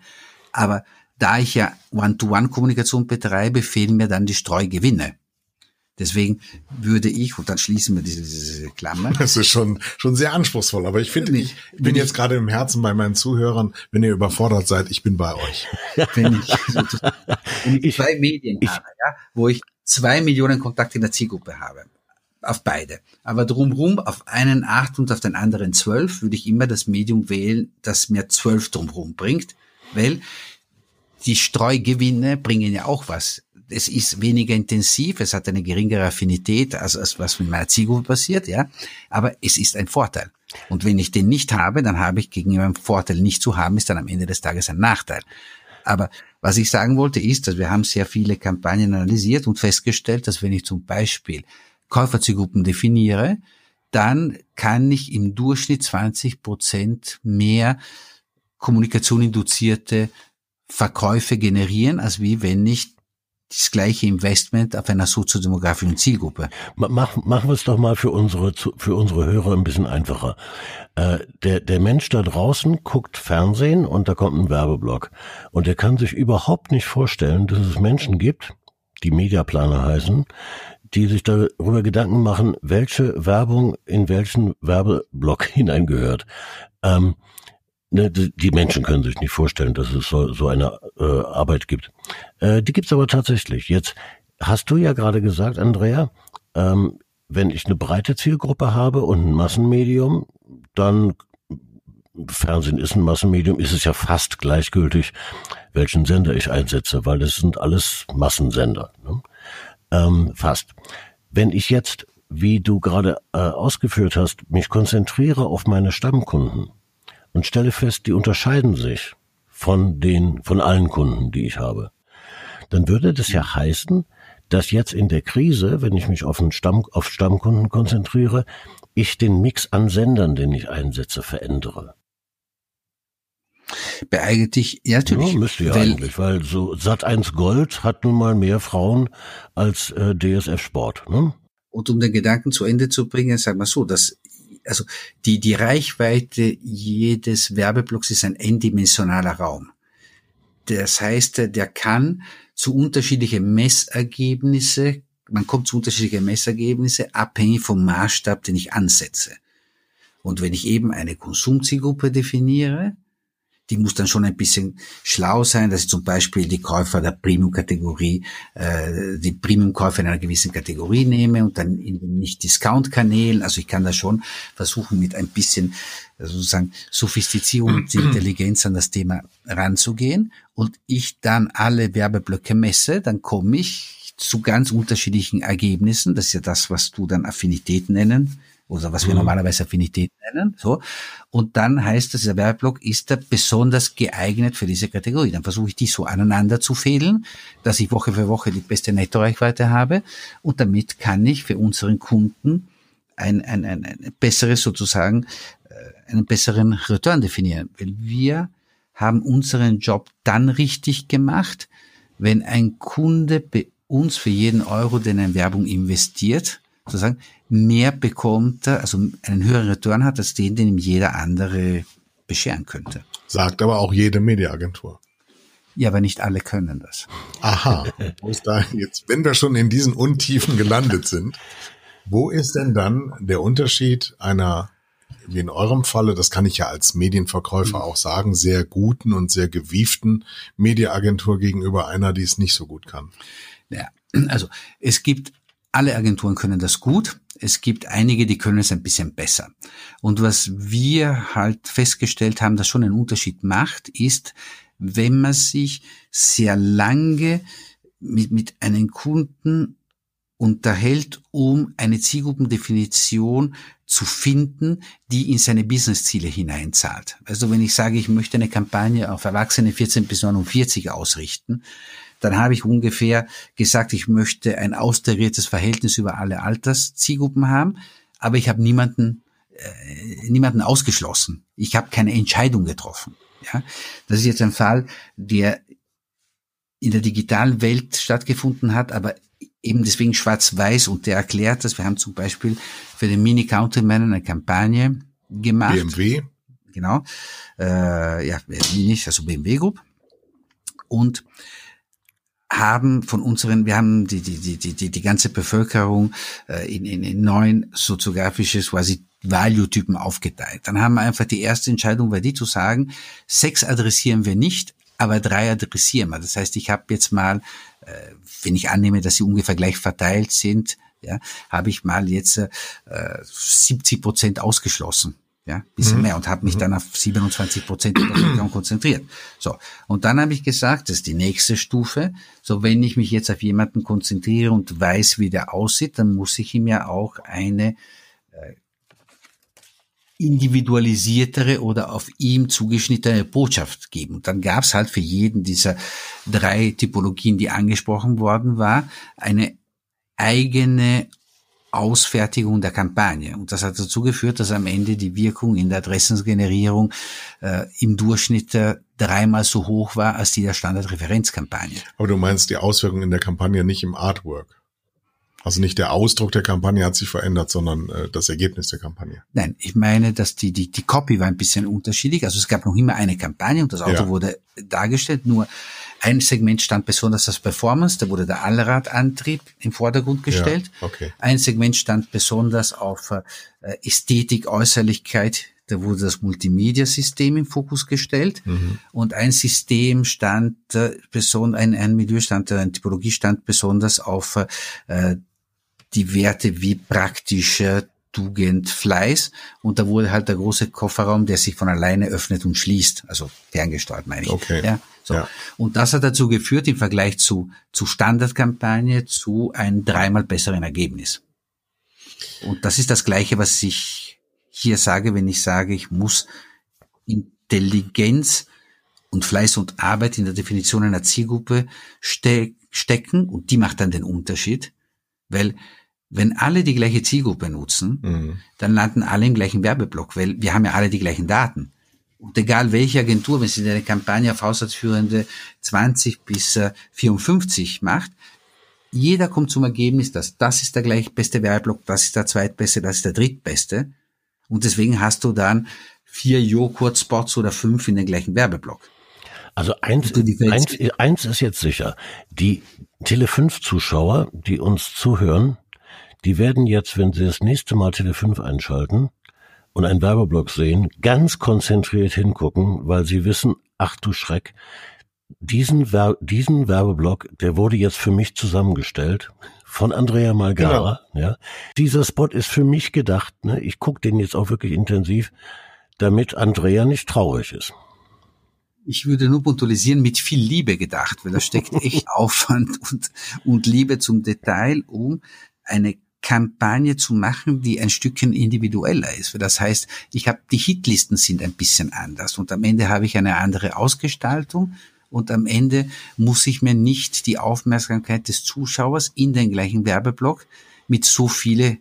Aber da ich ja One-to-One-Kommunikation betreibe, fehlen mir dann die Streugewinne. Deswegen würde ich, und dann schließen wir diese, diese Klammer. Das ist schon, schon sehr anspruchsprochsvoll, aber ich finde, ich bin jetzt gerade im Herzen bei meinen Zuhörern, wenn ihr überfordert seid, ich bin bei euch. Wenn ich, wenn ich zwei Medien ich, habe, ja, wo ich zwei Millionen Kontakte in der Zielgruppe habe, auf beide. Aber drumherum, auf einen acht und auf den anderen zwölf, würde ich immer das Medium wählen, das mir zwölf drumherum bringt, weil die Streugewinne bringen ja auch was. Es ist weniger intensiv, es hat eine geringere Affinität, als, als was mit meiner Zielgruppe passiert, ja. Aber es ist ein Vorteil. Und wenn ich den nicht habe, dann habe ich gegenüber einem Vorteil nicht zu haben, ist dann am Ende des Tages ein Nachteil. Aber was ich sagen wollte ist, dass wir haben sehr viele Kampagnen analysiert und festgestellt, dass wenn ich zum Beispiel Käuferzielgruppen definiere, dann kann ich im Durchschnitt 20 Prozent mehr Kommunikation induzierte Verkäufe generieren, als wie wenn ich das gleiche Investment auf einer soziodemografischen Zielgruppe. Mach, machen wir es doch mal für unsere, für unsere Hörer ein bisschen einfacher. Äh, der, der Mensch da draußen guckt Fernsehen und da kommt ein Werbeblock. Und der kann sich überhaupt nicht vorstellen, dass es Menschen gibt, die Mediaplaner heißen, die sich darüber Gedanken machen, welche Werbung in welchen Werbeblock hineingehört. Ähm, ne, die Menschen können sich nicht vorstellen, dass es so, so eine äh, Arbeit gibt. Äh, die gibt's aber tatsächlich. Jetzt hast du ja gerade gesagt, Andrea, ähm, wenn ich eine breite Zielgruppe habe und ein Massenmedium, dann Fernsehen ist ein Massenmedium, ist es ja fast gleichgültig, welchen Sender ich einsetze, weil das sind alles Massensender. Ne? Ähm, fast. Wenn ich jetzt, wie du gerade äh, ausgeführt hast, mich konzentriere auf meine Stammkunden und stelle fest, die unterscheiden sich von den, von allen Kunden, die ich habe, dann würde das ja heißen, dass jetzt in der Krise, wenn ich mich auf, einen Stamm, auf Stammkunden konzentriere, ich den Mix an Sendern, den ich einsetze, verändere. Beeignet dich, ja, natürlich. Ja, müsste ja weil, eigentlich, weil so Sat 1 Gold hat nun mal mehr Frauen als äh, DSF Sport. Ne? Und um den Gedanken zu Ende zu bringen, sagen wir so, dass also die, die Reichweite jedes Werbeblocks ist ein n-dimensionaler Raum. Das heißt, der kann zu unterschiedlichen Messergebnisse, man kommt zu unterschiedlichen Messergebnisse, abhängig vom Maßstab, den ich ansetze. Und wenn ich eben eine Konsumzielgruppe definiere, die muss dann schon ein bisschen schlau sein, dass ich zum Beispiel die Käufer der Premium-Kategorie, äh, die Premium-Käufer in einer gewissen Kategorie nehme und dann in den Nicht-Discount-Kanälen. Also ich kann da schon versuchen, mit ein bisschen sozusagen Sophistizierung und Intelligenz an das Thema ranzugehen. Und ich dann alle Werbeblöcke messe, dann komme ich zu ganz unterschiedlichen Ergebnissen. Das ist ja das, was du dann Affinität nennen oder was wir mhm. normalerweise Affinität nennen. So. Und dann heißt das, dieser Werbeblock ist da besonders geeignet für diese Kategorie. Dann versuche ich die so aneinander zu fädeln, dass ich Woche für Woche die beste Nettoreichweite habe. Und damit kann ich für unseren Kunden ein, ein, ein, ein besseres sozusagen, äh, einen besseren Return definieren. Weil wir haben unseren Job dann richtig gemacht, wenn ein Kunde bei uns für jeden Euro, den er in Werbung investiert, sozusagen mehr bekommt also einen höheren Return hat, als den, den ihm jeder andere bescheren könnte. Sagt aber auch jede Mediaagentur. Ja, aber nicht alle können das. Aha. Jetzt, wenn wir schon in diesen Untiefen gelandet sind, wo ist denn dann der Unterschied einer, wie in eurem Falle, das kann ich ja als Medienverkäufer auch sagen, sehr guten und sehr gewieften Mediaagentur gegenüber einer, die es nicht so gut kann? Ja, also es gibt alle Agenturen können das gut. Es gibt einige, die können es ein bisschen besser. Und was wir halt festgestellt haben, das schon einen Unterschied macht, ist, wenn man sich sehr lange mit, mit einem Kunden unterhält, um eine Zielgruppendefinition zu finden, die in seine Businessziele hineinzahlt. Also wenn ich sage, ich möchte eine Kampagne auf Erwachsene 14 bis 49 ausrichten, dann habe ich ungefähr gesagt, ich möchte ein austariertes Verhältnis über alle Alterszielgruppen haben, aber ich habe niemanden äh, niemanden ausgeschlossen. Ich habe keine Entscheidung getroffen. Ja, das ist jetzt ein Fall, der in der digitalen Welt stattgefunden hat, aber eben deswegen schwarz-weiß und der erklärt dass Wir haben zum Beispiel für den Mini Countryman eine Kampagne gemacht. BMW. Genau. Äh, ja, nicht, also BMW Group. Und haben von unseren, wir haben die, die, die, die, die ganze Bevölkerung äh, in, in, in neun soziografische quasi Value-Typen aufgeteilt. Dann haben wir einfach die erste Entscheidung war die zu sagen, sechs adressieren wir nicht, aber drei adressieren wir. Das heißt, ich habe jetzt mal, äh, wenn ich annehme, dass sie ungefähr gleich verteilt sind, ja, habe ich mal jetzt äh, 70 Prozent ausgeschlossen ja, bisschen mhm. mehr und habe mich mhm. dann auf 27 Prozent konzentriert. So und dann habe ich gesagt, das ist die nächste Stufe. So wenn ich mich jetzt auf jemanden konzentriere und weiß, wie der aussieht, dann muss ich ihm ja auch eine äh, individualisiertere oder auf ihm zugeschnittene Botschaft geben. Und dann gab es halt für jeden dieser drei Typologien, die angesprochen worden war, eine eigene Ausfertigung der Kampagne. Und das hat dazu geführt, dass am Ende die Wirkung in der Adressengenerierung äh, im Durchschnitt äh, dreimal so hoch war als die der Standardreferenzkampagne. Aber du meinst die Auswirkung in der Kampagne nicht im Artwork? Also nicht der Ausdruck der Kampagne hat sich verändert, sondern äh, das Ergebnis der Kampagne. Nein, ich meine, dass die, die, die Copy war ein bisschen unterschiedlich. Also es gab noch immer eine Kampagne und das Auto ja. wurde dargestellt, nur ein Segment stand besonders als Performance, da wurde der Allradantrieb im Vordergrund gestellt. Ja, okay. Ein Segment stand besonders auf äh, Ästhetik, Äußerlichkeit, da wurde das Multimedia-System im Fokus gestellt mhm. und ein System stand äh, besonders, ein, ein Milieu stand, eine Typologie stand besonders auf äh, die Werte wie praktische Tugend, Fleiß und da wurde halt der große Kofferraum, der sich von alleine öffnet und schließt, also ferngesteuert meine ich. Okay. Ja, so. Ja. Und das hat dazu geführt, im Vergleich zu, zu Standardkampagne, zu einem dreimal besseren Ergebnis. Und das ist das Gleiche, was ich hier sage, wenn ich sage, ich muss Intelligenz und Fleiß und Arbeit in der Definition einer Zielgruppe stecken stecken und die macht dann den Unterschied, weil wenn alle die gleiche Zielgruppe nutzen, mhm. dann landen alle im gleichen Werbeblock, weil wir haben ja alle die gleichen Daten. Und egal welche Agentur, wenn sie eine Kampagne auf Haushaltsführende 20 bis 54 macht, jeder kommt zum Ergebnis, dass das ist der gleich beste Werbeblock, das ist der zweitbeste, das ist der drittbeste. Und deswegen hast du dann vier Joghurt-Spots oder fünf in den gleichen Werbeblock. Also eins, eins, eins ist jetzt sicher. Die Tele5-Zuschauer, die uns zuhören, die werden jetzt, wenn sie das nächste Mal Tele5 einschalten und einen Werbeblock sehen, ganz konzentriert hingucken, weil sie wissen, ach du Schreck, diesen, Ver diesen Werbeblock, der wurde jetzt für mich zusammengestellt von Andrea Malgara. Genau. Ja, dieser Spot ist für mich gedacht. Ne? Ich gucke den jetzt auch wirklich intensiv, damit Andrea nicht traurig ist. Ich würde nur punktualisieren, mit viel Liebe gedacht, weil da steckt echt Aufwand und, und Liebe zum Detail, um eine Kampagne zu machen, die ein Stückchen individueller ist. Das heißt, ich habe die Hitlisten sind ein bisschen anders und am Ende habe ich eine andere Ausgestaltung und am Ende muss ich mir nicht die Aufmerksamkeit des Zuschauers in den gleichen Werbeblock mit so viele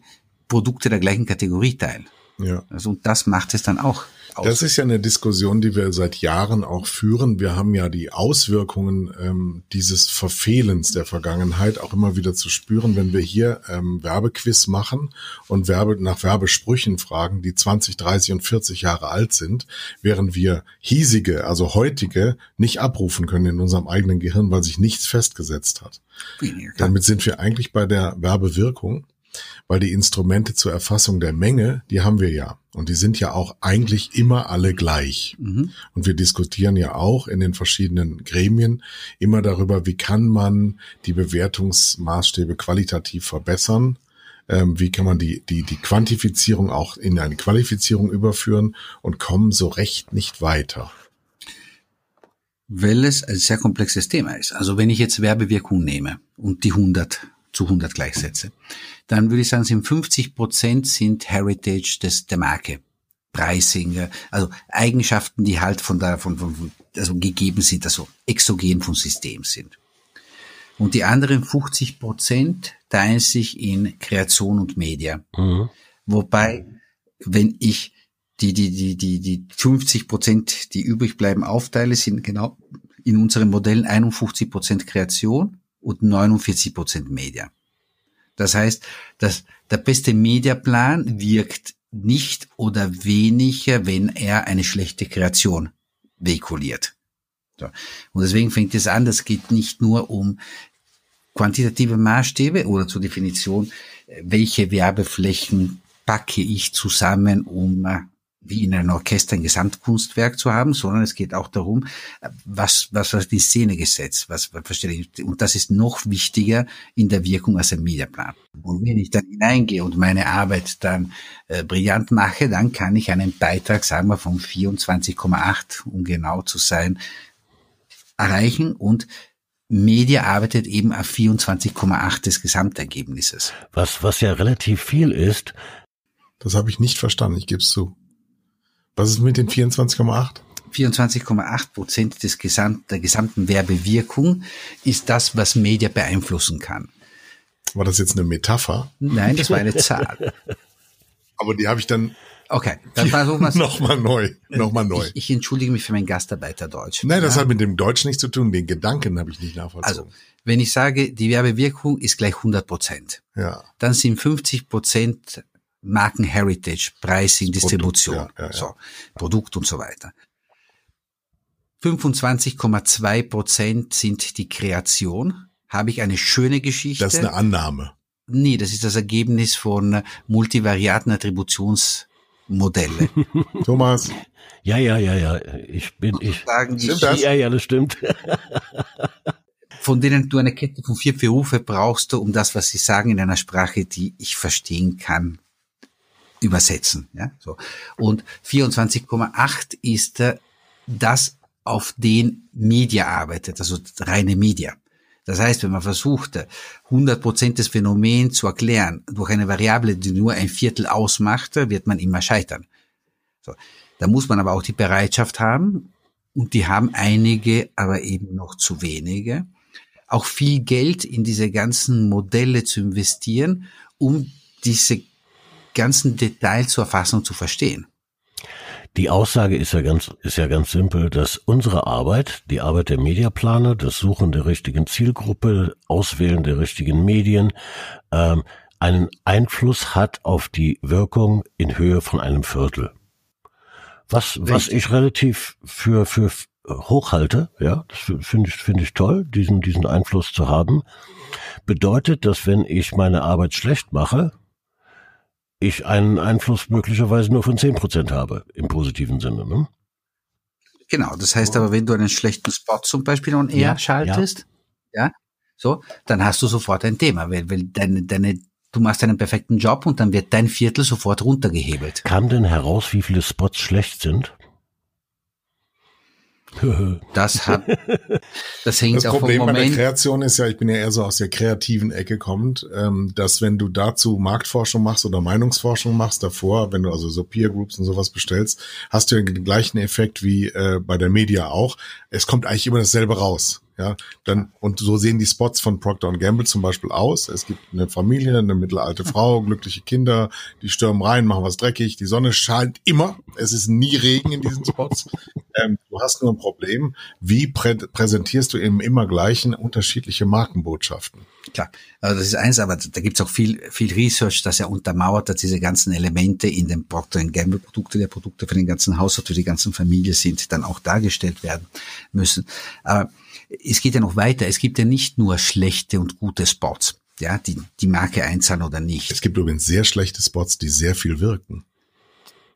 Produkte der gleichen Kategorie teilen. Ja. Also und das macht es dann auch das ist ja eine Diskussion, die wir seit Jahren auch führen. Wir haben ja die Auswirkungen ähm, dieses Verfehlens der Vergangenheit auch immer wieder zu spüren, wenn wir hier ähm, Werbequiz machen und Werbe nach Werbesprüchen fragen, die 20, 30 und 40 Jahre alt sind, während wir hiesige, also heutige, nicht abrufen können in unserem eigenen Gehirn, weil sich nichts festgesetzt hat. Damit sind wir eigentlich bei der Werbewirkung weil die Instrumente zur Erfassung der Menge, die haben wir ja. Und die sind ja auch eigentlich immer alle gleich. Mhm. Und wir diskutieren ja auch in den verschiedenen Gremien immer darüber, wie kann man die Bewertungsmaßstäbe qualitativ verbessern. Ähm, wie kann man die, die, die Quantifizierung auch in eine Qualifizierung überführen und kommen so recht nicht weiter weil es ein sehr komplexes Thema ist. Also wenn ich jetzt Werbewirkung nehme und die 100 zu 100 gleichsetze, dann würde ich sagen, sind 50 Prozent sind Heritage des, der Marke. Pricing, also Eigenschaften, die halt von der, von, von, also gegeben sind, also exogen vom System sind. Und die anderen 50 Prozent teilen sich in Kreation und Media. Mhm. Wobei, wenn ich die, die, die, die, die 50 Prozent, die übrig bleiben, aufteile, sind genau in unseren Modellen 51 Prozent Kreation und 49 Prozent Media. Das heißt, dass der beste Mediaplan wirkt nicht oder weniger, wenn er eine schlechte Kreation vehikuliert. So. Und deswegen fängt es an, das geht nicht nur um quantitative Maßstäbe oder zur Definition, welche Werbeflächen packe ich zusammen, um wie in einem Orchester ein Gesamtkunstwerk zu haben, sondern es geht auch darum, was, was, was die Szene gesetzt, was, was verstehe ich. Und das ist noch wichtiger in der Wirkung als ein Mediaplan. Und wenn ich dann hineingehe und meine Arbeit dann äh, brillant mache, dann kann ich einen Beitrag, sagen wir, von 24,8, um genau zu sein, erreichen und Media arbeitet eben auf 24,8 des Gesamtergebnisses. Was, was ja relativ viel ist. Das habe ich nicht verstanden, ich gebe es zu. Was ist mit den 24,8? 24,8 Prozent des Gesamt, der gesamten Werbewirkung ist das, was Media beeinflussen kann. War das jetzt eine Metapher? Nein, das war eine Zahl. Aber die habe ich dann Okay, dann versuchen wir es. Nochmal neu, nochmal neu. Ich, ich, entschuldige mich für mein Gastarbeiterdeutsch. Nein, das ja. hat mit dem Deutsch nichts zu tun. Den Gedanken habe ich nicht nachvollzogen. Also, wenn ich sage, die Werbewirkung ist gleich 100 Prozent, ja. dann sind 50 Prozent Markenheritage, Pricing, Distribution, Produkt, ja, ja, ja. so, Produkt und so weiter. 25,2 Prozent sind die Kreation. Habe ich eine schöne Geschichte? Das ist eine Annahme. Nee, das ist das Ergebnis von multivariaten Attributionsmodelle. Thomas. Ja, ja, ja, ja. Ich bin, ich. Sagen, stimmt ich, das? Ja, ja, das stimmt. von denen du eine Kette von vier Berufe brauchst du, um das, was sie sagen, in einer Sprache, die ich verstehen kann, übersetzen. Ja, so. Und 24,8 ist äh, das, auf den Media arbeitet, also reine Media. Das heißt, wenn man versucht, 100 Prozent des Phänomens zu erklären durch eine Variable, die nur ein Viertel ausmacht, wird man immer scheitern. So. Da muss man aber auch die Bereitschaft haben, und die haben einige, aber eben noch zu wenige, auch viel Geld in diese ganzen Modelle zu investieren, um diese ganzen Details zur Erfassung zu verstehen. Die Aussage ist ja ganz, ist ja ganz simpel, dass unsere Arbeit, die Arbeit der Mediaplaner, das Suchen der richtigen Zielgruppe, Auswählen der richtigen Medien, ähm, einen Einfluss hat auf die Wirkung in Höhe von einem Viertel. Was, was ich relativ für, für hochhalte, ja, das finde ich, finde ich toll, diesen, diesen Einfluss zu haben, bedeutet, dass wenn ich meine Arbeit schlecht mache, ich einen Einfluss möglicherweise nur von zehn Prozent habe, im positiven Sinne. Ne? Genau, das heißt aber, wenn du einen schlechten Spot zum Beispiel on air ja, schaltest, ja. ja, so, dann hast du sofort ein Thema, weil, weil deine, deine, du machst einen perfekten Job und dann wird dein Viertel sofort runtergehebelt. Kam denn heraus, wie viele Spots schlecht sind? Das hat, das hängt das auch Problem vom Moment. bei der Kreation ist ja, ich bin ja eher so aus der kreativen Ecke kommt, ähm, dass wenn du dazu Marktforschung machst oder Meinungsforschung machst davor, wenn du also so Peer Groups und sowas bestellst, hast du den gleichen Effekt wie äh, bei der Media auch. Es kommt eigentlich immer dasselbe raus. Ja, dann, und so sehen die Spots von Procter Gamble zum Beispiel aus. Es gibt eine Familie, eine mittelalte Frau, glückliche Kinder, die stürmen rein, machen was dreckig, die Sonne scheint immer. Es ist nie Regen in diesen Spots. ähm, du hast nur ein Problem. Wie prä präsentierst du eben immer gleichen unterschiedliche Markenbotschaften? Klar, also das ist eins, aber da gibt's auch viel, viel Research, das ja untermauert, dass diese ganzen Elemente in den Procter Gamble Produkte, der Produkte für den ganzen Haushalt, für die ganzen Familie sind, dann auch dargestellt werden müssen. Aber es geht ja noch weiter. Es gibt ja nicht nur schlechte und gute Spots, ja, die die Marke einzahlen oder nicht. Es gibt übrigens sehr schlechte Spots, die sehr viel wirken.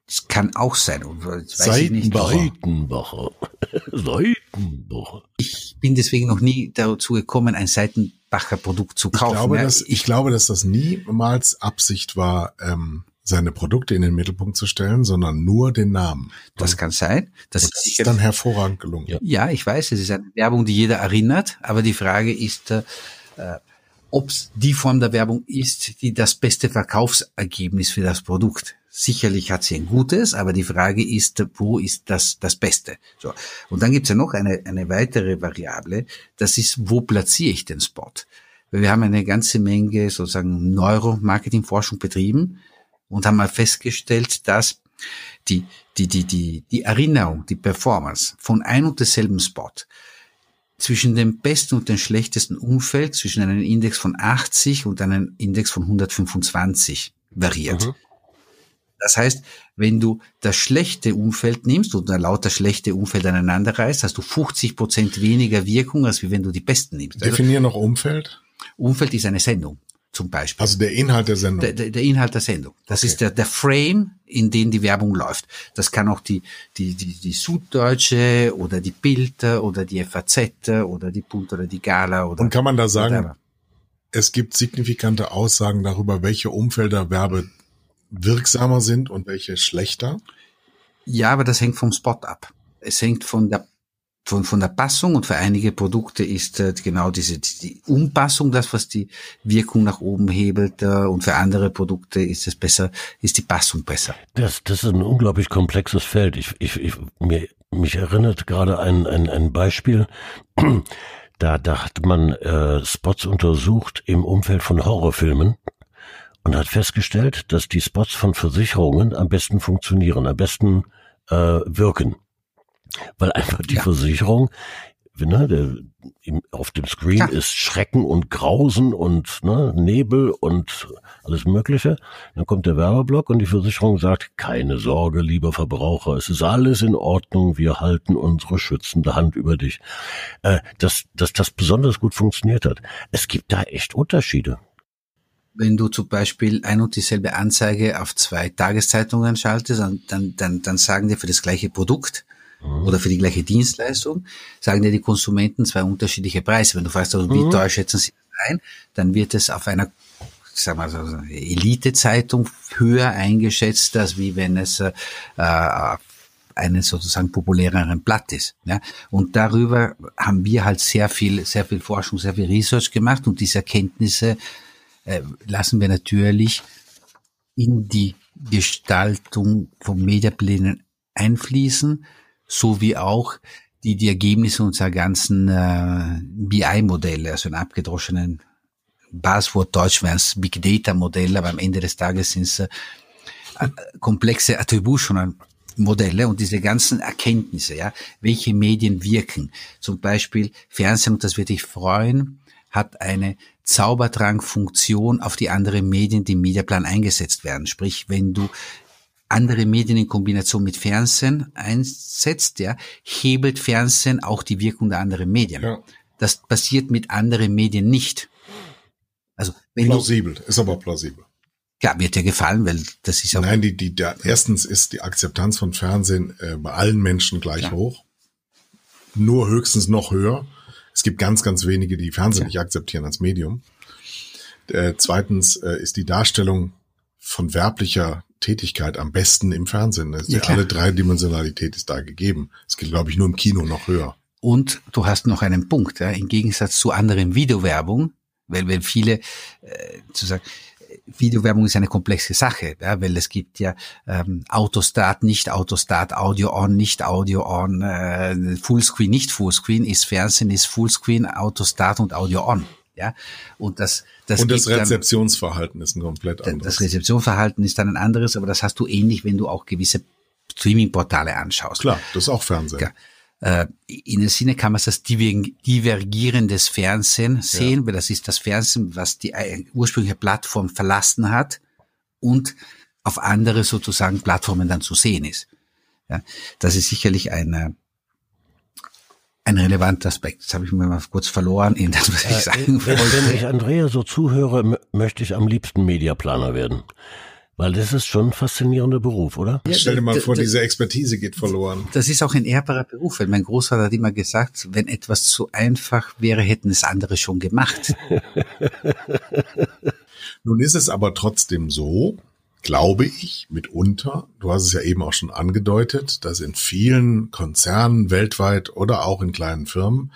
Das kann auch sein. Seitenbacher. Seitenbacher. Ich bin deswegen noch nie dazu gekommen, ein Seitenbacher Produkt zu kaufen. Ich glaube, dass, ich glaube, dass das niemals Absicht war, ähm, seine Produkte in den Mittelpunkt zu stellen, sondern nur den Namen. Das kann sein. Das, das ist, dann hervorragend gelungen. Ja. ja, ich weiß, es ist eine Werbung, die jeder erinnert, aber die Frage ist, äh, ob es die Form der Werbung ist, die das beste Verkaufsergebnis für das Produkt. Sicherlich hat sie ein gutes, aber die Frage ist, wo ist das das Beste? So. Und dann gibt's ja noch eine, eine weitere Variable, das ist, wo platziere ich den Spot? Wir haben eine ganze Menge sozusagen Neuromarketingforschung betrieben und haben mal festgestellt, dass die, die, die, die, die Erinnerung, die Performance von ein und derselben Spot zwischen dem besten und dem schlechtesten Umfeld, zwischen einem Index von 80 und einem Index von 125 variiert. Mhm. Das heißt, wenn du das schlechte Umfeld nimmst und lauter schlechte Umfeld aneinander reißt, hast du 50 Prozent weniger Wirkung, als wenn du die besten nimmst. Also Definier noch Umfeld. Umfeld ist eine Sendung zum Beispiel. Also der Inhalt der Sendung. Der, der, der Inhalt der Sendung. Das okay. ist der, der Frame, in den die Werbung läuft. Das kann auch die, die, die, die Süddeutsche oder die Bild oder die FAZ oder die Bund oder die Gala oder. Und kann man da sagen, whatever. es gibt signifikante Aussagen darüber, welche Umfelder Werbe wirksamer sind und welche schlechter? Ja, aber das hängt vom Spot ab. Es hängt von der von, von der Passung und für einige Produkte ist äh, genau diese die Umpassung das, was die Wirkung nach oben hebelt äh, und für andere Produkte ist es besser, ist die Passung besser. Das, das ist ein unglaublich komplexes Feld. Ich, ich, ich mir, mich erinnert gerade ein, ein, ein Beispiel. Da, da hat man äh, Spots untersucht im Umfeld von Horrorfilmen und hat festgestellt, dass die Spots von Versicherungen am besten funktionieren, am besten äh, wirken weil einfach die ja. Versicherung ne, der, im, auf dem Screen ja. ist Schrecken und Grausen und ne, Nebel und alles Mögliche. Dann kommt der Werbeblock und die Versicherung sagt, keine Sorge, lieber Verbraucher, es ist alles in Ordnung, wir halten unsere schützende Hand über dich. Äh, dass, dass das besonders gut funktioniert hat. Es gibt da echt Unterschiede. Wenn du zum Beispiel ein und dieselbe Anzeige auf zwei Tageszeitungen schaltest, dann, dann, dann sagen die für das gleiche Produkt, mhm. oder für die gleiche Dienstleistung, sagen dir die Konsumenten zwei unterschiedliche Preise. Wenn du fragst, also, wie mhm. teuer schätzen sie das ein, dann wird es auf einer ich sag mal so, Elite-Zeitung höher eingeschätzt, als wie wenn es äh, einen sozusagen populäreren Blatt ist. Ja? Und darüber haben wir halt sehr viel, sehr viel Forschung, sehr viel Research gemacht und diese Erkenntnisse äh, lassen wir natürlich in die Gestaltung von Mediaplänen einfließen, sowie auch die die Ergebnisse unserer ganzen äh, BI-Modelle, also in abgedroschenen Buzzword Deutsch wären es Big Data Modelle, aber am Ende des Tages sind es äh, komplexe Attribution Modelle und diese ganzen Erkenntnisse, ja, welche Medien wirken. Zum Beispiel Fernsehen, und das wird dich freuen, hat eine Zaubertrankfunktion auf die anderen Medien, die im Mediaplan eingesetzt werden. Sprich, wenn du andere Medien in Kombination mit Fernsehen einsetzt, ja, hebelt Fernsehen auch die Wirkung der anderen Medien. Ja. Das passiert mit anderen Medien nicht. Also wenn plausibel, du, ist aber plausibel. Ja, wird dir gefallen, weil das ist ja. Nein, die, die, der, erstens ist die Akzeptanz von Fernsehen äh, bei allen Menschen gleich ja. hoch. Nur höchstens noch höher. Es gibt ganz, ganz wenige, die Fernsehen ja. nicht akzeptieren als Medium. Äh, zweitens äh, ist die Darstellung von werblicher Tätigkeit am besten im Fernsehen. Ja, alle Dreidimensionalität ist da gegeben. Es geht, glaube ich, nur im Kino noch höher. Und du hast noch einen Punkt, ja, im Gegensatz zu anderen Videowerbung, weil, weil viele äh, zu sagen, Videowerbung ist eine komplexe Sache, ja, weil es gibt ja ähm, Autostart, nicht Autostart, Audio on, nicht Audio on, äh, Fullscreen, nicht Fullscreen, ist Fernsehen, ist Fullscreen, Autostart und Audio on. Ja, und das, das, und das Rezeptionsverhalten dann, ist ein komplett anderes. Das Rezeptionsverhalten ist dann ein anderes, aber das hast du ähnlich, wenn du auch gewisse Streaming-Portale anschaust. Klar, das ist auch Fernsehen. Ja. Äh, in dem Sinne kann man als divergierendes Fernsehen sehen, ja. weil das ist das Fernsehen, was die ursprüngliche Plattform verlassen hat und auf andere sozusagen Plattformen dann zu sehen ist. Ja, das ist sicherlich ein, ein relevanter Aspekt. Das habe ich mir mal kurz verloren in das, was ich äh, sagen wollte. Wenn ich Andrea so zuhöre, möchte ich am liebsten Mediaplaner werden. Weil das ist schon ein faszinierender Beruf, oder? Ja, Stell dir mal vor, diese Expertise geht verloren. Das ist auch ein ehrbarer Beruf, weil mein Großvater hat immer gesagt, wenn etwas zu einfach wäre, hätten es andere schon gemacht. Nun ist es aber trotzdem so, glaube ich, mitunter, du hast es ja eben auch schon angedeutet, dass in vielen Konzernen weltweit oder auch in kleinen Firmen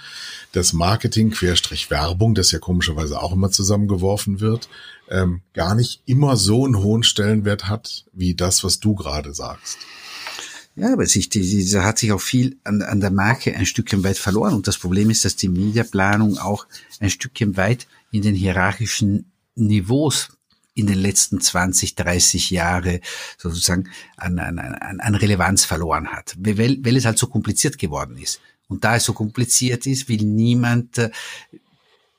das Marketing Querstrich Werbung, das ja komischerweise auch immer zusammengeworfen wird, ähm, gar nicht immer so einen hohen Stellenwert hat, wie das, was du gerade sagst. Ja, aber sich, die, die, hat sich auch viel an, an der Marke ein Stückchen weit verloren. Und das Problem ist, dass die Mediaplanung auch ein Stückchen weit in den hierarchischen Niveaus in den letzten 20, 30 Jahre sozusagen an, an, an, an Relevanz verloren hat, weil, weil es halt so kompliziert geworden ist. Und da es so kompliziert ist, will niemand äh,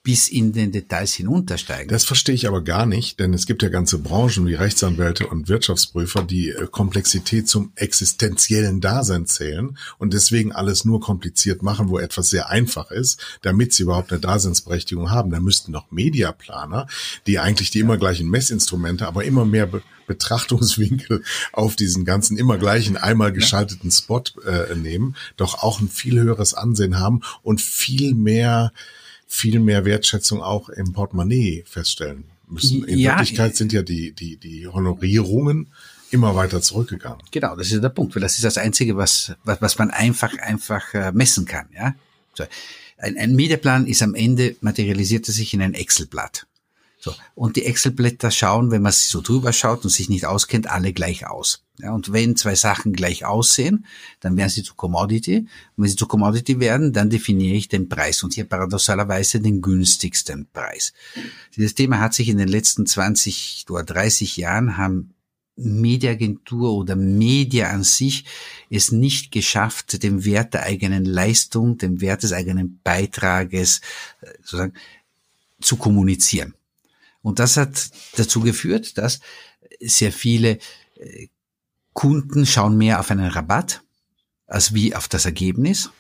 bis in den Details hinuntersteigen. Das verstehe ich aber gar nicht, denn es gibt ja ganze Branchen wie Rechtsanwälte und Wirtschaftsprüfer, die äh, Komplexität zum existenziellen Dasein zählen und deswegen alles nur kompliziert machen, wo etwas sehr einfach ist, damit sie überhaupt eine Daseinsberechtigung haben. Da müssten noch Mediaplaner, die eigentlich die immer gleichen Messinstrumente, aber immer mehr Be Betrachtungswinkel auf diesen ganzen immer gleichen einmal geschalteten Spot äh, nehmen, doch auch ein viel höheres Ansehen haben und viel mehr viel mehr Wertschätzung auch im Portemonnaie feststellen müssen. In ja, Wirklichkeit sind ja die, die, die Honorierungen immer weiter zurückgegangen. Genau, das ist der Punkt, weil das ist das Einzige, was, was, was man einfach, einfach äh, messen kann. Ja? Ein, ein Mediaplan ist am Ende, materialisiert er sich in ein Excel-Blatt. So. Und die Excel-Blätter schauen, wenn man sich so drüber schaut und sich nicht auskennt, alle gleich aus. Ja, und wenn zwei Sachen gleich aussehen, dann werden sie zu Commodity. Und wenn sie zu Commodity werden, dann definiere ich den Preis und hier paradoxalerweise den günstigsten Preis. Dieses Thema hat sich in den letzten 20 oder 30 Jahren haben Mediaagentur oder Media an sich es nicht geschafft, den Wert der eigenen Leistung, den Wert des eigenen Beitrages äh, sozusagen zu kommunizieren. Und das hat dazu geführt, dass sehr viele äh, Kunden schauen mehr auf einen Rabatt als wie auf das Ergebnis.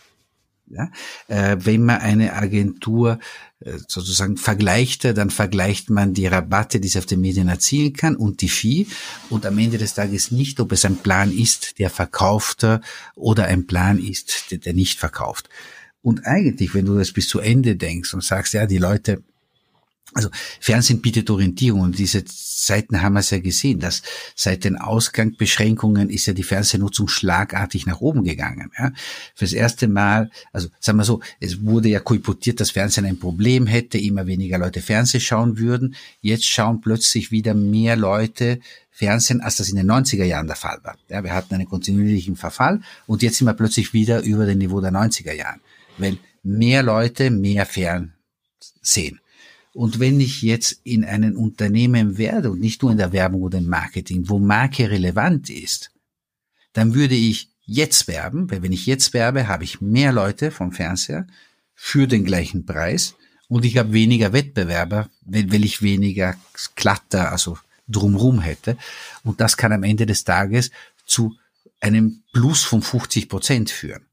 Ja, äh, wenn man eine Agentur äh, sozusagen vergleicht, dann vergleicht man die Rabatte, die sie auf den Medien erzielen kann und die Fee und am Ende des Tages nicht, ob es ein Plan ist, der verkauft oder ein Plan ist, der, der nicht verkauft. Und eigentlich, wenn du das bis zu Ende denkst und sagst, ja, die Leute Also Fernsehen bietet Orientierung und diese Zeiten haben wir es ja gesehen, dass seit den Ausgangsbeschränkungen ist ja die Fernsehnutzung schlagartig nach oben gegangen. Ja. Fürs erste Mal, also sagen wir so, es wurde ja kolportiert, dass Fernsehen ein Problem hätte, immer weniger Leute Fernsehen schauen würden. Jetzt schauen plötzlich wieder mehr Leute Fernsehen, als das in den 90er Jahren der Fall war. Ja, wir hatten einen kontinuierlichen Verfall und jetzt sind wir plötzlich wieder über dem Niveau der 90er Jahren, weil mehr Leute mehr Fern sehen. Und wenn ich jetzt in einem Unternehmen werde und nicht nur in der Werbung oder im Marketing, wo Marke relevant ist, dann würde ich jetzt werben, weil wenn ich jetzt werbe, habe ich mehr Leute vom Fernseher für den gleichen Preis und ich habe weniger Wettbewerber, weil, ich weniger Klatter, also drumrum hätte. Und das kann am Ende des Tages zu einem Plus von 50 Prozent führen.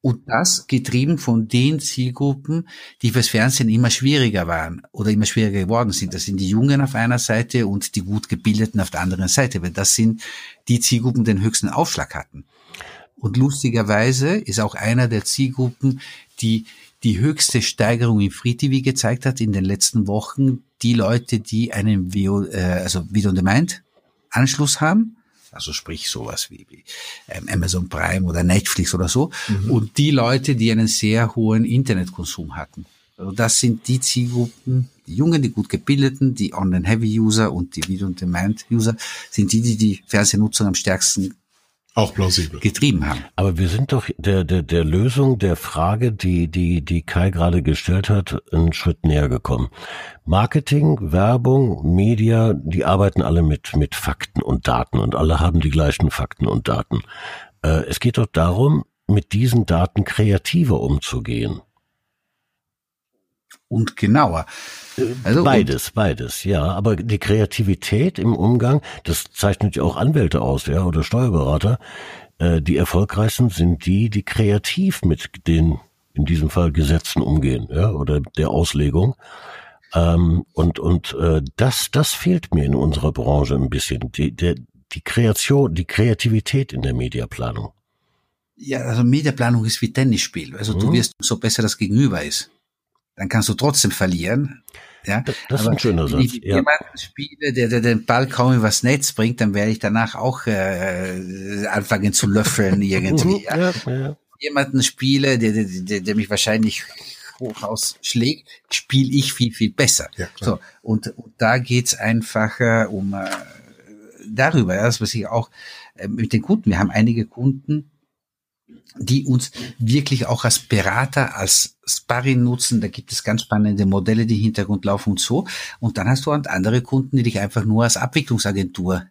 Und das getrieben von den Zielgruppen, die fürs Fernsehen immer schwieriger waren oder immer schwieriger geworden sind. Das sind die Jungen auf einer Seite und die gut gebildeten auf der anderen Seite, weil das sind die Zielgruppen, die den höchsten Aufschlag hatten. Und lustigerweise ist auch einer der Zielgruppen, die die höchste Steigerung im Free TV gezeigt hat in den letzten Wochen, die Leute, die einen VO, äh, also Video on Demand Anschluss haben also sprich sowas wie, wie ähm, Amazon Prime oder Netflix oder so, mhm. und die Leute, die einen sehr hohen Internetkonsum hatten. Also das sind die Zielgruppen, die Jungen, die gut gebildeten, die Online-Heavy-User und die Video-on-Demand-User sind die, die die Fernsehnutzung am stärksten auch plausibel. getrieben haben. Aber wir sind doch der, der, der Lösung der Frage, die, die, die Kai gerade gestellt hat, einen Schritt näher gekommen. Marketing, Werbung, Media, die arbeiten alle mit, mit Fakten und Daten und alle haben die gleichen Fakten und Daten. Äh, es geht doch darum, mit diesen Daten kreativer umzugehen. Und genauer. Also beides, beides, ja. Aber die Kreativität im Umgang, das zeichnet ja auch Anwälte aus, ja, oder Steuerberater. Äh, die erfolgreichsten sind die, die kreativ mit den, in diesem Fall Gesetzen umgehen, ja, oder der Auslegung. Ähm, und und äh, das, das fehlt mir in unserer Branche ein bisschen. Die, der, die Kreation, die Kreativität in der Mediaplanung. Ja, also Mediaplanung ist wie Tennisspiel. Also mhm. du wirst, so besser das Gegenüber ist. Dann kannst du trotzdem verlieren. Ja, das, ist ein schöner Satz. Wenn ich ja. jemanden spiele, der, der den Ball kaum übers Netz bringt, dann werde ich danach auch äh, anfangen zu löffeln irgendwie. ja. Ja. Jemanden spiele, der, der, der mich wahrscheinlich hochaus schlägt, spiele ich viel, viel besser. So, und, und da geht's einfach äh, um äh, darüber, ja, das was ich auch äh, mit den Kunden, wir haben einige Kunden, die uns wirklich auch als Berater, als Sparring nutzen. Da gibt es ganz spannende Modelle, die im Hintergrund laufen und so. Und dann hast du andere Kunden, die dich einfach nur als Abwicklungsagentur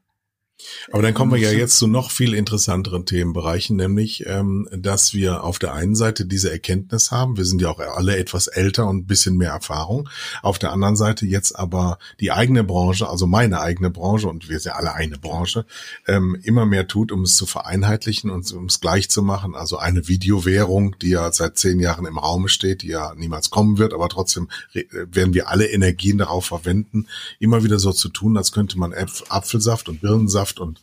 aber dann kommen wir ja jetzt zu noch viel interessanteren Themenbereichen, nämlich, ähm, dass wir auf der einen Seite diese Erkenntnis haben, wir sind ja auch alle etwas älter und ein bisschen mehr Erfahrung, auf der anderen Seite jetzt aber die eigene Branche, also meine eigene Branche und wir sind ja alle eine Branche, ähm, immer mehr tut, um es zu vereinheitlichen und um es gleich zu machen. Also eine Videowährung, die ja seit zehn Jahren im Raume steht, die ja niemals kommen wird, aber trotzdem werden wir alle Energien darauf verwenden, immer wieder so zu tun, als könnte man Apfelsaft und Birnensaft Saft und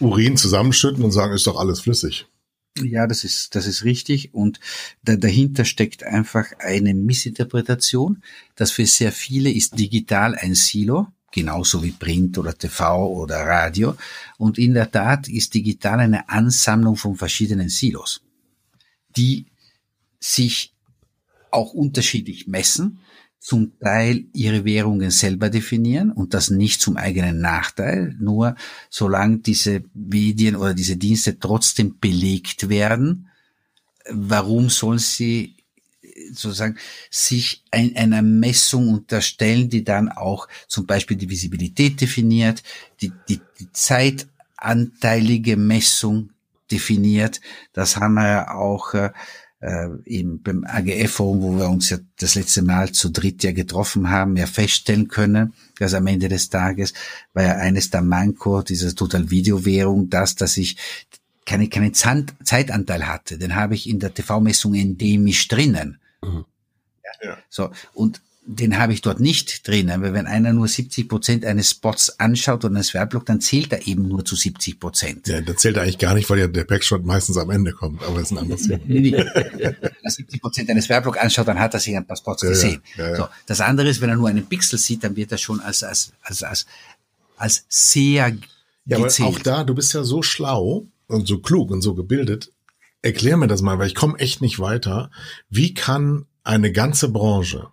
Urin zusammenschütten und sagen, ist doch alles flüssig. Ja, das ist, das ist richtig. Und da, dahinter steckt einfach eine Missinterpretation, dass für sehr viele ist digital ein Silo, genauso wie Print oder TV oder Radio. Und in der Tat ist digital eine Ansammlung von verschiedenen Silos, die sich auch unterschiedlich messen, zum Teil ihre Währungen selber definieren und das nicht zum eigenen Nachteil, nur solange diese Medien oder diese Dienste trotzdem belegt werden, warum sollen sie sozusagen sich ein, einer Messung unterstellen, die dann auch zum Beispiel die Visibilität definiert, die, die, die zeitanteilige Messung definiert. Das haben wir ja auch äh, eben beim AGF-Forum, wo wir uns ja das letzte Mal zu dritt ja getroffen haben, ja feststellen können, dass am Ende des Tages war ja eines der Manko dieser Total-Video-Währung das, dass ich keine, keinen Zeitanteil hatte. Den habe ich in der TV-Messung endemisch drinnen. Mhm. Ja. So, und den habe ich dort nicht drin. Aber wenn einer nur 70 Prozent eines Spots anschaut oder eines Werblogs, dann zählt er eben nur zu 70 Prozent. Ja, der zählt eigentlich gar nicht, weil ja der Backshot meistens am Ende kommt, aber das ist ein anderes Thema. Wenn er 70 Prozent eines Werblogs anschaut, dann hat er sich ein paar Spots Ja, gesehen. ja, ja. So, das andere ist, wenn er nur einen Pixel sieht, dann wird er schon als, als, als, als, als sehr Ja, aber gezählt. auch da, du bist ja so schlau und so klug und so gebildet. Erklär mir das mal, weil ich komme echt nicht weiter. Wie kann eine ganze Branche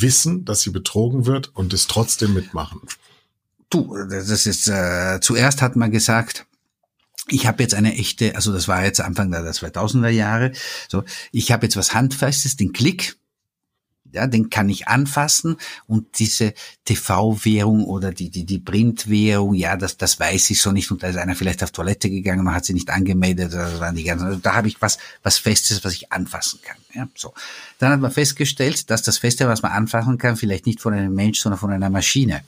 wissen, dass sie betrogen wird und es trotzdem mitmachen? Du, das ist, äh, zuerst hat man gesagt, ich habe jetzt eine echte, also das war jetzt Anfang der 2000er Jahre, so, ich habe jetzt was Handfestes, den Klick, ja, den kann ich anfassen und diese TV-Währung oder die, die, die Print-Währung, ja, das, das weiß ich so nicht und da ist einer vielleicht auf Toilette gegangen und hat sie nicht angemeldet, das die ganzen, also da habe ich was, was Festes, was ich anfassen kann, ja, so. Dann hat man festgestellt, dass das Feste, was man anfassen kann, vielleicht nicht von einem Mensch, sondern von einer Maschine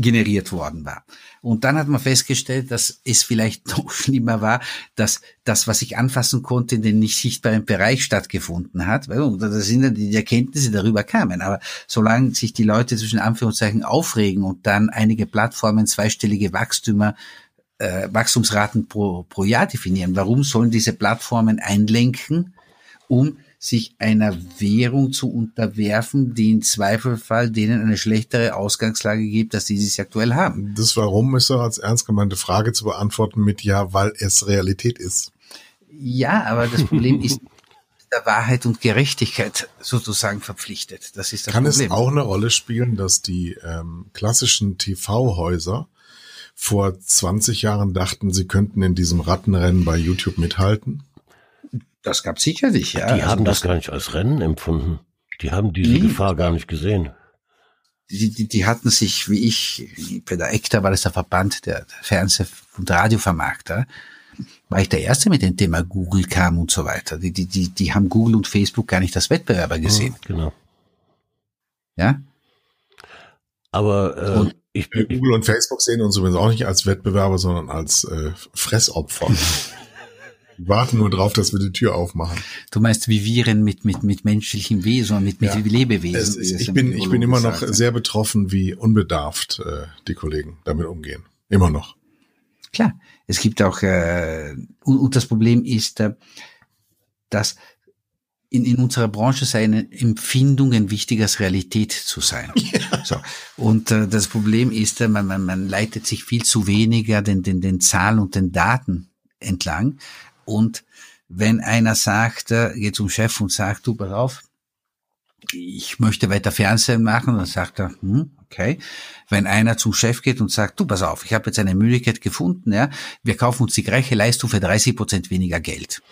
generiert worden war. Und dann hat man festgestellt, dass es vielleicht noch schlimmer war, dass das, was ich anfassen konnte, in den nicht sichtbaren Bereich stattgefunden hat. Und das sind dann die Erkenntnisse, die darüber kamen. Aber solange sich die Leute zwischen Anführungszeichen aufregen und dann einige Plattformen zweistellige Wachstümer äh, Wachstumsraten pro, pro Jahr definieren, warum sollen diese Plattformen einlenken, um sich einer Währung zu unterwerfen, die im Zweifelfall denen eine schlechtere Ausgangslage gibt, als die sie aktuell haben. Das Warum ist doch als ernst gemeinte Frage zu beantworten mit Ja, weil es Realität ist. Ja, aber das Problem ist der Wahrheit und Gerechtigkeit sozusagen verpflichtet. Das ist das Kann Problem. es auch eine Rolle spielen, dass die ähm, klassischen TV-Häuser vor 20 Jahren dachten, sie könnten in diesem Rattenrennen bei YouTube mithalten? Das gab sicherlich, ja. Die Also haben das gar nicht als Rennen empfunden. Die haben diese Nee. Gefahr gar nicht gesehen. die, die, die hatten sich, wie ich, bei der ECTA war das der Verband der, Fernseh- und Radiovermarkter, war ich der Erste, mit dem Thema Google kam und so weiter. Die, die, die, die haben Google und Facebook gar nicht als Wettbewerber gesehen. Genau. Ja? Aber äh, Und- ich, ich, Google und Facebook sehen uns übrigens auch nicht als Wettbewerber, sondern als äh, Fressopfer. Warten nur drauf, dass wir die Tür aufmachen. Du meinst wie Viren mit, mit, mit menschlichem Wesen mit, mit Ja. Lebewesen. Es, ich bin, ich bin immer noch sagte. sehr betroffen, wie unbedarft äh, die Kollegen damit umgehen. Immer noch. Klar, es gibt auch, äh, und, und das Problem ist, äh, dass in, in unserer Branche seien Empfindungen wichtiger als Realität zu sein. So. Und äh, das Problem ist, äh, man, man, man leitet sich viel zu weniger den, den, den Zahlen und den Daten entlang. Und wenn einer sagt, äh, geht zum Chef und sagt, du, pass auf, ich möchte weiter Fernsehen machen, dann sagt er, hm, okay. Wenn einer zum Chef geht und sagt, du, pass auf, ich habe jetzt eine Möglichkeit gefunden, ja, wir kaufen uns die gleiche Leistung für 30 Prozent weniger Geld.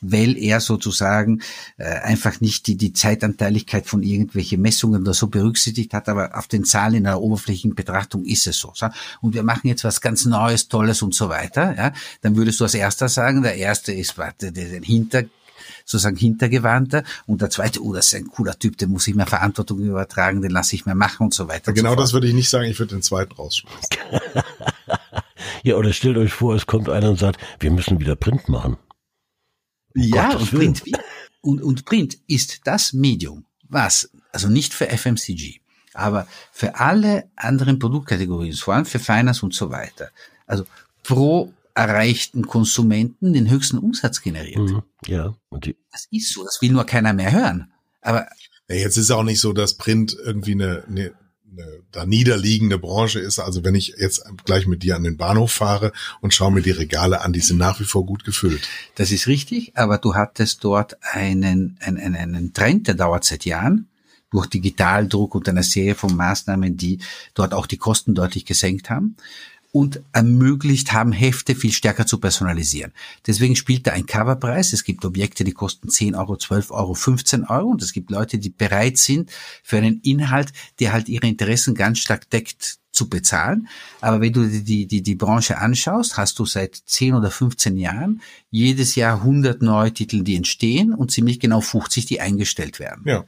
Weil er sozusagen äh, einfach nicht die, die Zeitanteiligkeit von irgendwelchen Messungen oder so berücksichtigt hat, aber auf den Zahlen in einer oberflächlichen Betrachtung ist es so. so. Und wir machen jetzt was ganz Neues, Tolles und so weiter. Ja, dann würdest du als erster sagen, der erste ist warte, der, der Hinter sozusagen hintergewandter und der zweite, oh, das ist ein cooler Typ, den muss ich mehr Verantwortung übertragen, den lasse ich mehr machen und so weiter. Genau so das würde ich nicht sagen, ich würde den zweiten rausschmeißen. ja, oder stellt euch vor, es kommt einer und sagt, wir müssen wieder Print machen. Ja, Gottes und. Print, und, und Print ist das Medium, was, also nicht für FMCG, aber für alle anderen Produktkategorien, vor allem für Finance und so weiter, also pro erreichten Konsumenten den höchsten Umsatz generiert. Mhm. Ja, und die, Das ist so, das will nur keiner mehr hören. Aber Ja, jetzt ist auch nicht so, dass Print irgendwie eine, eine, eine da niederliegende Branche ist. Also wenn ich jetzt gleich mit dir an den Bahnhof fahre und schaue mir die Regale an, die sind nach wie vor gut gefüllt. Das ist richtig, aber du hattest dort einen, einen, einen Trend, der dauert seit Jahren, durch Digitaldruck und eine Serie von Maßnahmen, die dort auch die Kosten deutlich gesenkt haben und ermöglicht haben, Hefte viel stärker zu personalisieren. Deswegen spielt da ein Coverpreis. Es gibt Objekte, die kosten 10 Euro, 12 Euro, 15 Euro und es gibt Leute, die bereit sind, für einen Inhalt, der halt ihre Interessen ganz stark deckt, zu bezahlen. Aber wenn du die, die, die, Branche anschaust, hast du seit 10 oder 15 Jahren jedes Jahr 100 neue Titel, die entstehen und ziemlich genau 50, die eingestellt werden. Ja.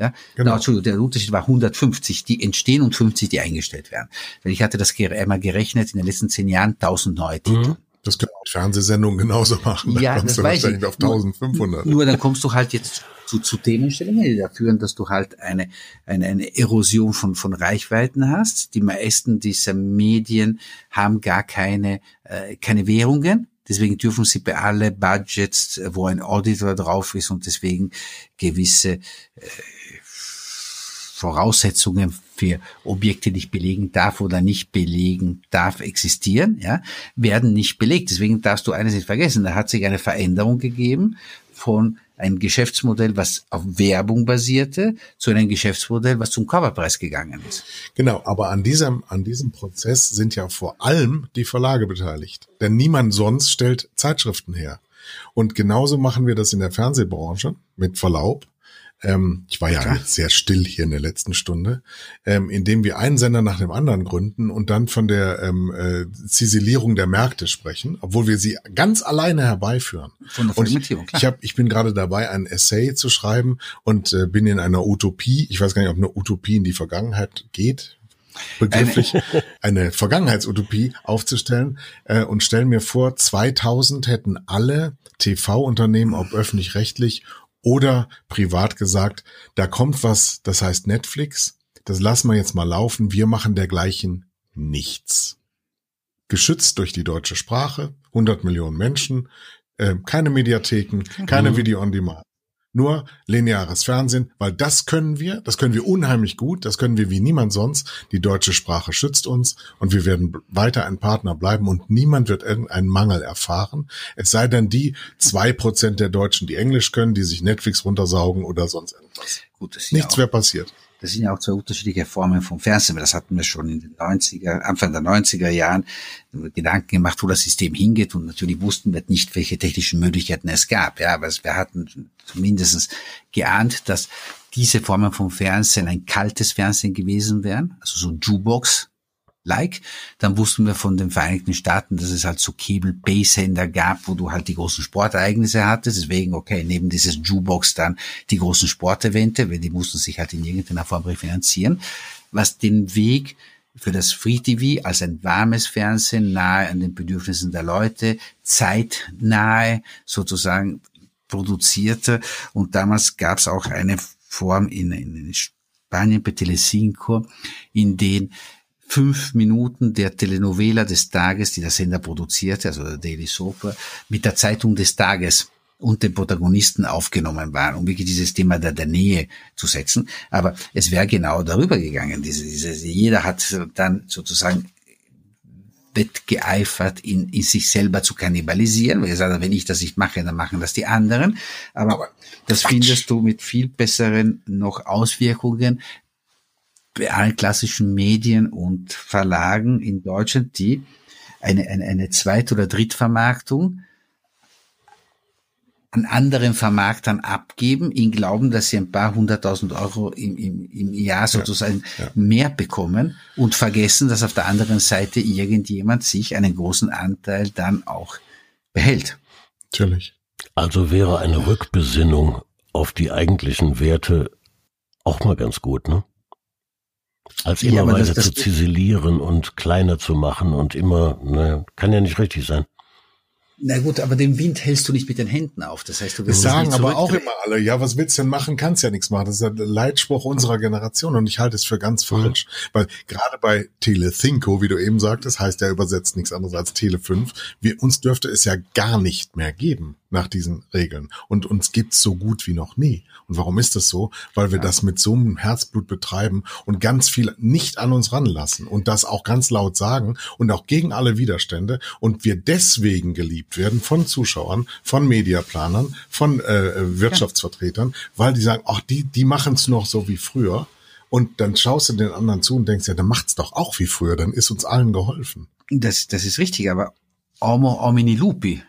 Ja, Genau. Entschuldigung, der Unterschied war 150, die entstehen und 50, die eingestellt werden. Weil ich hatte das einmal gerechnet, in den letzten zehn Jahren 1000 neue Titel. Das können auch Fernsehsendungen genauso machen. Ja, da das du weiß wahrscheinlich ich. auf 1500. Nur, nur dann kommst du halt jetzt zu, zu Themenstellungen, die dafür führen, dass du halt eine, eine, eine Erosion von, von Reichweiten hast. Die meisten dieser Medien haben gar keine, äh, keine Währungen. Deswegen dürfen sie bei alle Budgets, äh, wo ein Auditor drauf ist und deswegen gewisse äh, Voraussetzungen für Objekte nicht belegen darf oder nicht belegen darf existieren, ja, werden nicht belegt. Deswegen darfst du eines nicht vergessen. Da hat sich eine Veränderung gegeben von einem Geschäftsmodell, was auf Werbung basierte, zu einem Geschäftsmodell, was zum Coverpreis gegangen ist. Genau, aber an diesem, an diesem Prozess sind ja vor allem die Verlage beteiligt. Denn niemand sonst stellt Zeitschriften her. Und genauso machen wir das in der Fernsehbranche, mit Verlaub. Ähm, ich war ja jetzt sehr still hier in der letzten Stunde, ähm, indem wir einen Sender nach dem anderen gründen und dann von der ähm, äh, Ziselierung der Märkte sprechen, obwohl wir sie ganz alleine herbeiführen. Von der Und ich, ich, hab, ich bin gerade dabei, ein Essay zu schreiben und äh, bin in einer Utopie. Ich weiß gar nicht, ob eine Utopie in die Vergangenheit geht. Begrifflich eine Vergangenheitsutopie aufzustellen äh, und stellen mir vor, 2000 hätten alle TV-Unternehmen, ob öffentlich-rechtlich oder privat gesagt, da kommt was, das heißt Netflix, das lassen wir jetzt mal laufen, wir machen dergleichen nichts. Geschützt durch die deutsche Sprache, 100 Millionen Menschen, äh, keine Mediatheken, keine Video on Demand. Nur lineares Fernsehen, weil das können wir, das können wir unheimlich gut, das können wir wie niemand sonst. Die deutsche Sprache schützt uns und wir werden weiter ein Partner bleiben und niemand wird irgendeinen Mangel erfahren. Es sei denn die zwei Prozent der Deutschen, die Englisch können, die sich Netflix runtersaugen oder sonst irgendwas. Gut, Nichts wäre passiert. Das sind ja auch zwei unterschiedliche Formen vom Fernsehen. Das hatten wir schon in den 90er, Anfang der 90er Jahren Gedanken gemacht, wo das System hingeht. Und natürlich wussten wir nicht, welche technischen Möglichkeiten es gab. Ja, aber wir hatten zumindest geahnt, dass diese Formen vom Fernsehen ein kaltes Fernsehen gewesen wären. Also so Jukebox. Like, dann wussten wir von den Vereinigten Staaten, dass es halt so Cable-Base-Sender gab, wo du halt die großen Sportereignisse hattest. Deswegen, okay, neben dieses Jukebox dann die großen Sportevente, weil die mussten sich halt in irgendeiner Form refinanzieren, was den Weg für das Free TV als ein warmes Fernsehen nahe an den Bedürfnissen der Leute, zeitnahe sozusagen produzierte. Und damals gab es auch eine Form in, in Spanien bei Telecinco, in den fünf Minuten der Telenovela des Tages, die der Sender produzierte, also der Daily Soap, mit der Zeitung des Tages und den Protagonisten aufgenommen waren, um wirklich dieses Thema der, der Nähe zu setzen. Aber es wäre genau darüber gegangen. Diese, diese, jeder hat dann sozusagen wettgeeifert, in, in sich selber zu kannibalisieren, weil er sagt, wenn ich das nicht mache, dann machen das die anderen. Aber, Aber das Quatsch. findest du mit viel besseren noch Auswirkungen bei allen klassischen Medien und Verlagen in Deutschland, die eine, eine, eine Zweit- oder Drittvermarktung an anderen Vermarktern abgeben, in Glauben, dass sie ein paar hunderttausend Euro im, im, im Jahr sozusagen ja. mehr bekommen und vergessen, dass auf der anderen Seite irgendjemand sich einen großen Anteil dann auch behält. Natürlich. Also wäre eine Rückbesinnung auf die eigentlichen Werte auch mal ganz gut, ne? Als Ja, immer das- weiter das- zu ziselieren und kleiner zu machen und immer, ne, kann ja nicht richtig sein. Na gut, aber den Wind hältst du nicht mit den Händen auf. Das heißt, du Das wirst es sagen aber auch immer alle, ja, was willst du denn machen? Kannst ja nichts machen. Das ist ja der Leitspruch unserer Generation und ich halte es für ganz falsch. Weil gerade bei Telethinko, wie du eben sagtest, heißt ja übersetzt nichts anderes als Tele 5. Wir, uns dürfte es ja gar nicht mehr geben nach diesen Regeln. Und uns gibt's so gut wie noch nie. Und warum ist das so? Weil wir das mit so einem Herzblut betreiben und ganz viel nicht an uns ranlassen und das auch ganz laut sagen und auch gegen alle Widerstände und wir deswegen geliebt werden von Zuschauern, von Mediaplanern, von äh, Wirtschaftsvertretern, weil die sagen, ach, die, die machen's noch so wie früher. Und dann schaust du den anderen zu und denkst, ja, dann macht's doch auch wie früher, dann ist uns allen geholfen. Das, das ist richtig, aber homo homini lupi.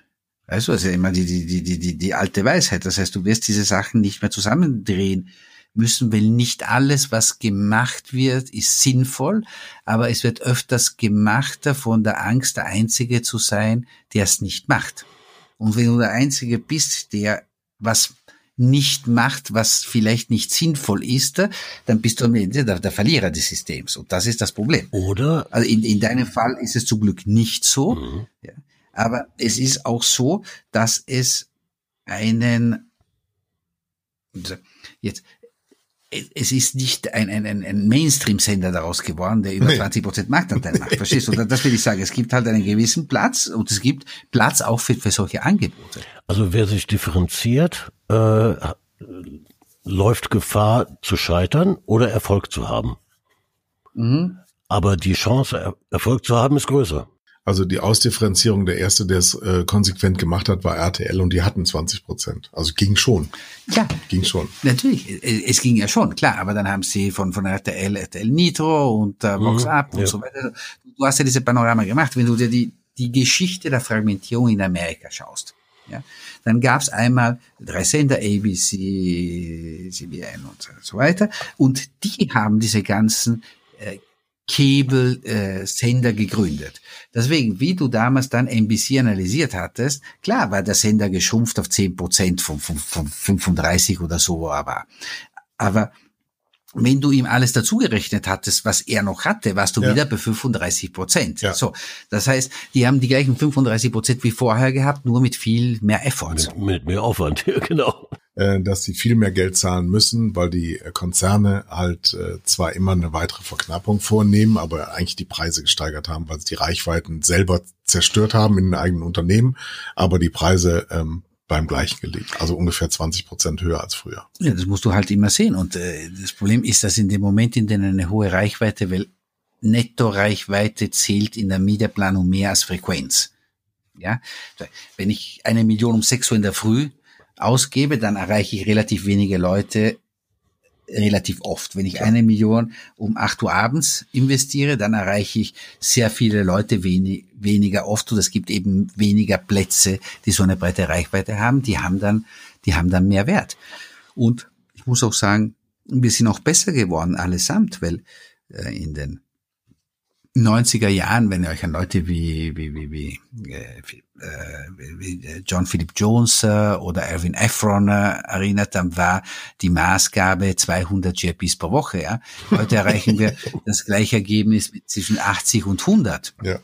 Weißt du, also immer die, die, die, die, die, die alte Weisheit. Das heißt, du wirst diese Sachen nicht mehr zusammendrehen müssen, weil nicht alles, was gemacht wird, ist sinnvoll, aber es wird öfters gemacht von der Angst, der Einzige zu sein, der es nicht macht. Und wenn du der Einzige bist, der was nicht macht, was vielleicht nicht sinnvoll ist, dann bist du am Ende der, der Verlierer des Systems. Und das ist das Problem. Oder Also in, in deinem Fall ist es zum Glück nicht so. Ja. Aber es ist auch so, dass es einen, jetzt, es ist nicht ein, ein, ein Mainstream-Sender daraus geworden, der über nee. 20 Prozent Marktanteil macht. Verstehst du? Das will ich sagen. Es gibt halt einen gewissen Platz und es gibt Platz auch für, für solche Angebote. Also wer sich differenziert, äh, läuft Gefahr zu scheitern oder Erfolg zu haben. Mhm. Aber die Chance, Erfolg zu haben, ist größer. Also die Ausdifferenzierung, der erste, der es äh, konsequent gemacht hat, war RTL und die hatten 20 Prozent. Also ging schon. Ja. Ging schon. Natürlich, es ging ja schon, klar. Aber dann haben sie von, von RTL, RTL Nitro und äh, Vox mhm, Up und ja. so weiter. Du hast ja diese Panorama gemacht. Wenn du dir die, die Geschichte der Fragmentierung in Amerika schaust, ja, dann gab's einmal drei Sender, ABC, CBN und so weiter. Und die haben diese ganzen äh, Cable-Sender äh, gegründet. Deswegen, wie du damals dann NBC analysiert hattest, klar war der Sender geschrumpft auf 10 Prozent von, von, von 35 oder so, aber, aber wenn du ihm alles dazugerechnet hattest, was er noch hatte, warst du ja. wieder bei 35 Prozent. Ja. So, das heißt, die haben die gleichen 35 Prozent wie vorher gehabt, nur mit viel mehr Effort. Mit, mit mehr Aufwand, ja, genau. Äh, dass sie viel mehr Geld zahlen müssen, weil die Konzerne halt äh, zwar immer eine weitere Verknappung vornehmen, aber eigentlich die Preise gesteigert haben, weil sie die Reichweiten selber zerstört haben in den eigenen Unternehmen, aber die Preise ähm, beim gleichen gelegt. Also ungefähr 20 Prozent höher als früher. Ja, das musst du halt immer sehen. Und äh, das Problem ist, dass in dem Moment, in dem eine hohe Reichweite, weil Netto-Reichweite zählt in der Mediaplanung mehr als Frequenz. Ja, wenn ich eine Million um sechs Uhr in der Früh ausgebe, dann erreiche ich relativ wenige Leute relativ oft. Wenn ich ja. eine Million um acht Uhr abends investiere, dann erreiche ich sehr viele Leute wenig, weniger oft und es gibt eben weniger Plätze, die so eine breite Reichweite haben. Die haben dann, die haben dann mehr Wert. Und ich muss auch sagen, wir sind auch besser geworden allesamt, weil äh, in den 90er Jahren, wenn ihr euch an Leute wie, wie, wie, wie, äh, wie äh, John Philip Jones äh, oder Erwin Efron erinnert, dann war die Maßgabe 200 GPs pro Woche. Ja? Heute erreichen wir das gleiche Ergebnis zwischen 80 und 100. Ja.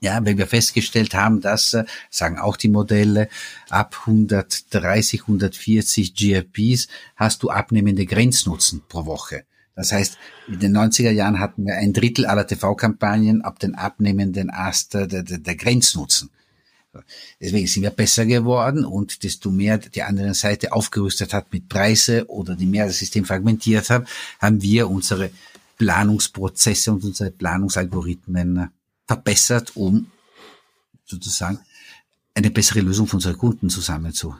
Ja, weil wir festgestellt haben, dass, sagen auch die Modelle, ab 130, 140 GRPs hast du abnehmende Grenznutzen pro Woche. Das heißt, in den 90er Jahren hatten wir ein Drittel aller TV-Kampagnen ab den abnehmenden Ast der, der, der Grenznutzen. Deswegen sind wir besser geworden und desto mehr die andere Seite aufgerüstet hat mit Preise oder die mehr das System fragmentiert hat, haben wir unsere Planungsprozesse und unsere Planungsalgorithmen verbessert, um sozusagen eine bessere Lösung für unsere Kunden zusammenzu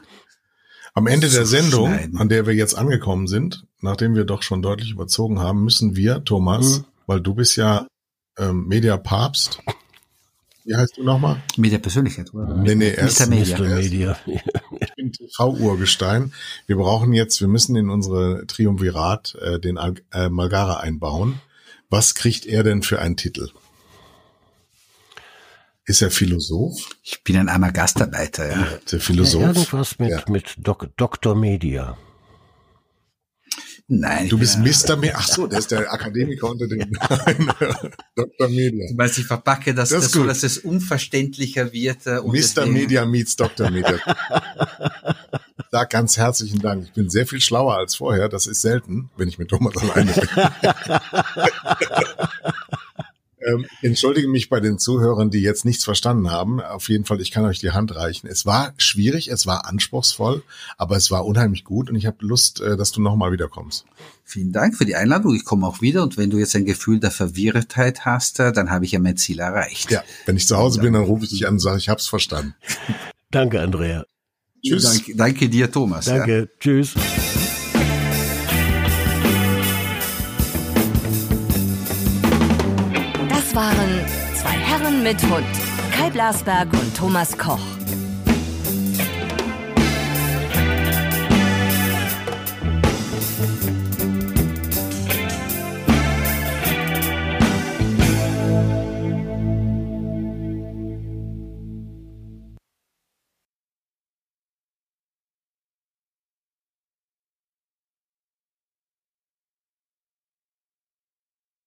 am Ende der Sendung, an der wir jetzt angekommen sind, nachdem wir doch schon deutlich überzogen haben, müssen wir, Thomas, mhm. weil du bist ja ähm, Media-Papst. Wie heißt du nochmal? Media-Persönlichkeit, oder? Nee, nee, er ist Media. Media. Ich bin TV-Urgestein. Wir brauchen jetzt, wir müssen in unsere Triumvirat äh, den äh, Malgara einbauen. Was kriegt er denn für einen Titel? Ist er Philosoph? Ich bin ein armer Gastarbeiter, ja. Der Philosoph? Ja, irgendwas mit, ja. mit Dok Dr. Media. Nein. Du bist Mr. Media. Ach so, der ist der Akademiker unter den Dr. Media. Du meinst, ich verpacke das, das, das so, dass es unverständlicher wird. Äh, Mr. Media meets Dr. Media. Sag ganz herzlichen Dank. Ich bin sehr viel schlauer als vorher. Das ist selten, wenn ich mit Thomas alleine bin. Ähm, entschuldige mich bei den Zuhörern, die jetzt nichts verstanden haben. Auf jeden Fall, ich kann euch die Hand reichen. Es war schwierig, es war anspruchsvoll, aber es war unheimlich gut und ich habe Lust, äh, dass du nochmal wiederkommst. Vielen Dank für die Einladung. Ich komme auch wieder und wenn du jetzt ein Gefühl der Verwirrtheit hast, äh, dann habe ich ja mein Ziel erreicht. Ja, wenn ich zu Hause bin, dann rufe ich dich an und sage, ich habe es verstanden. Danke, Andrea. Tschüss. Danke, danke dir, Thomas. Danke. Ja. Tschüss. Mit Hund, Kai Blasberg und Thomas Koch.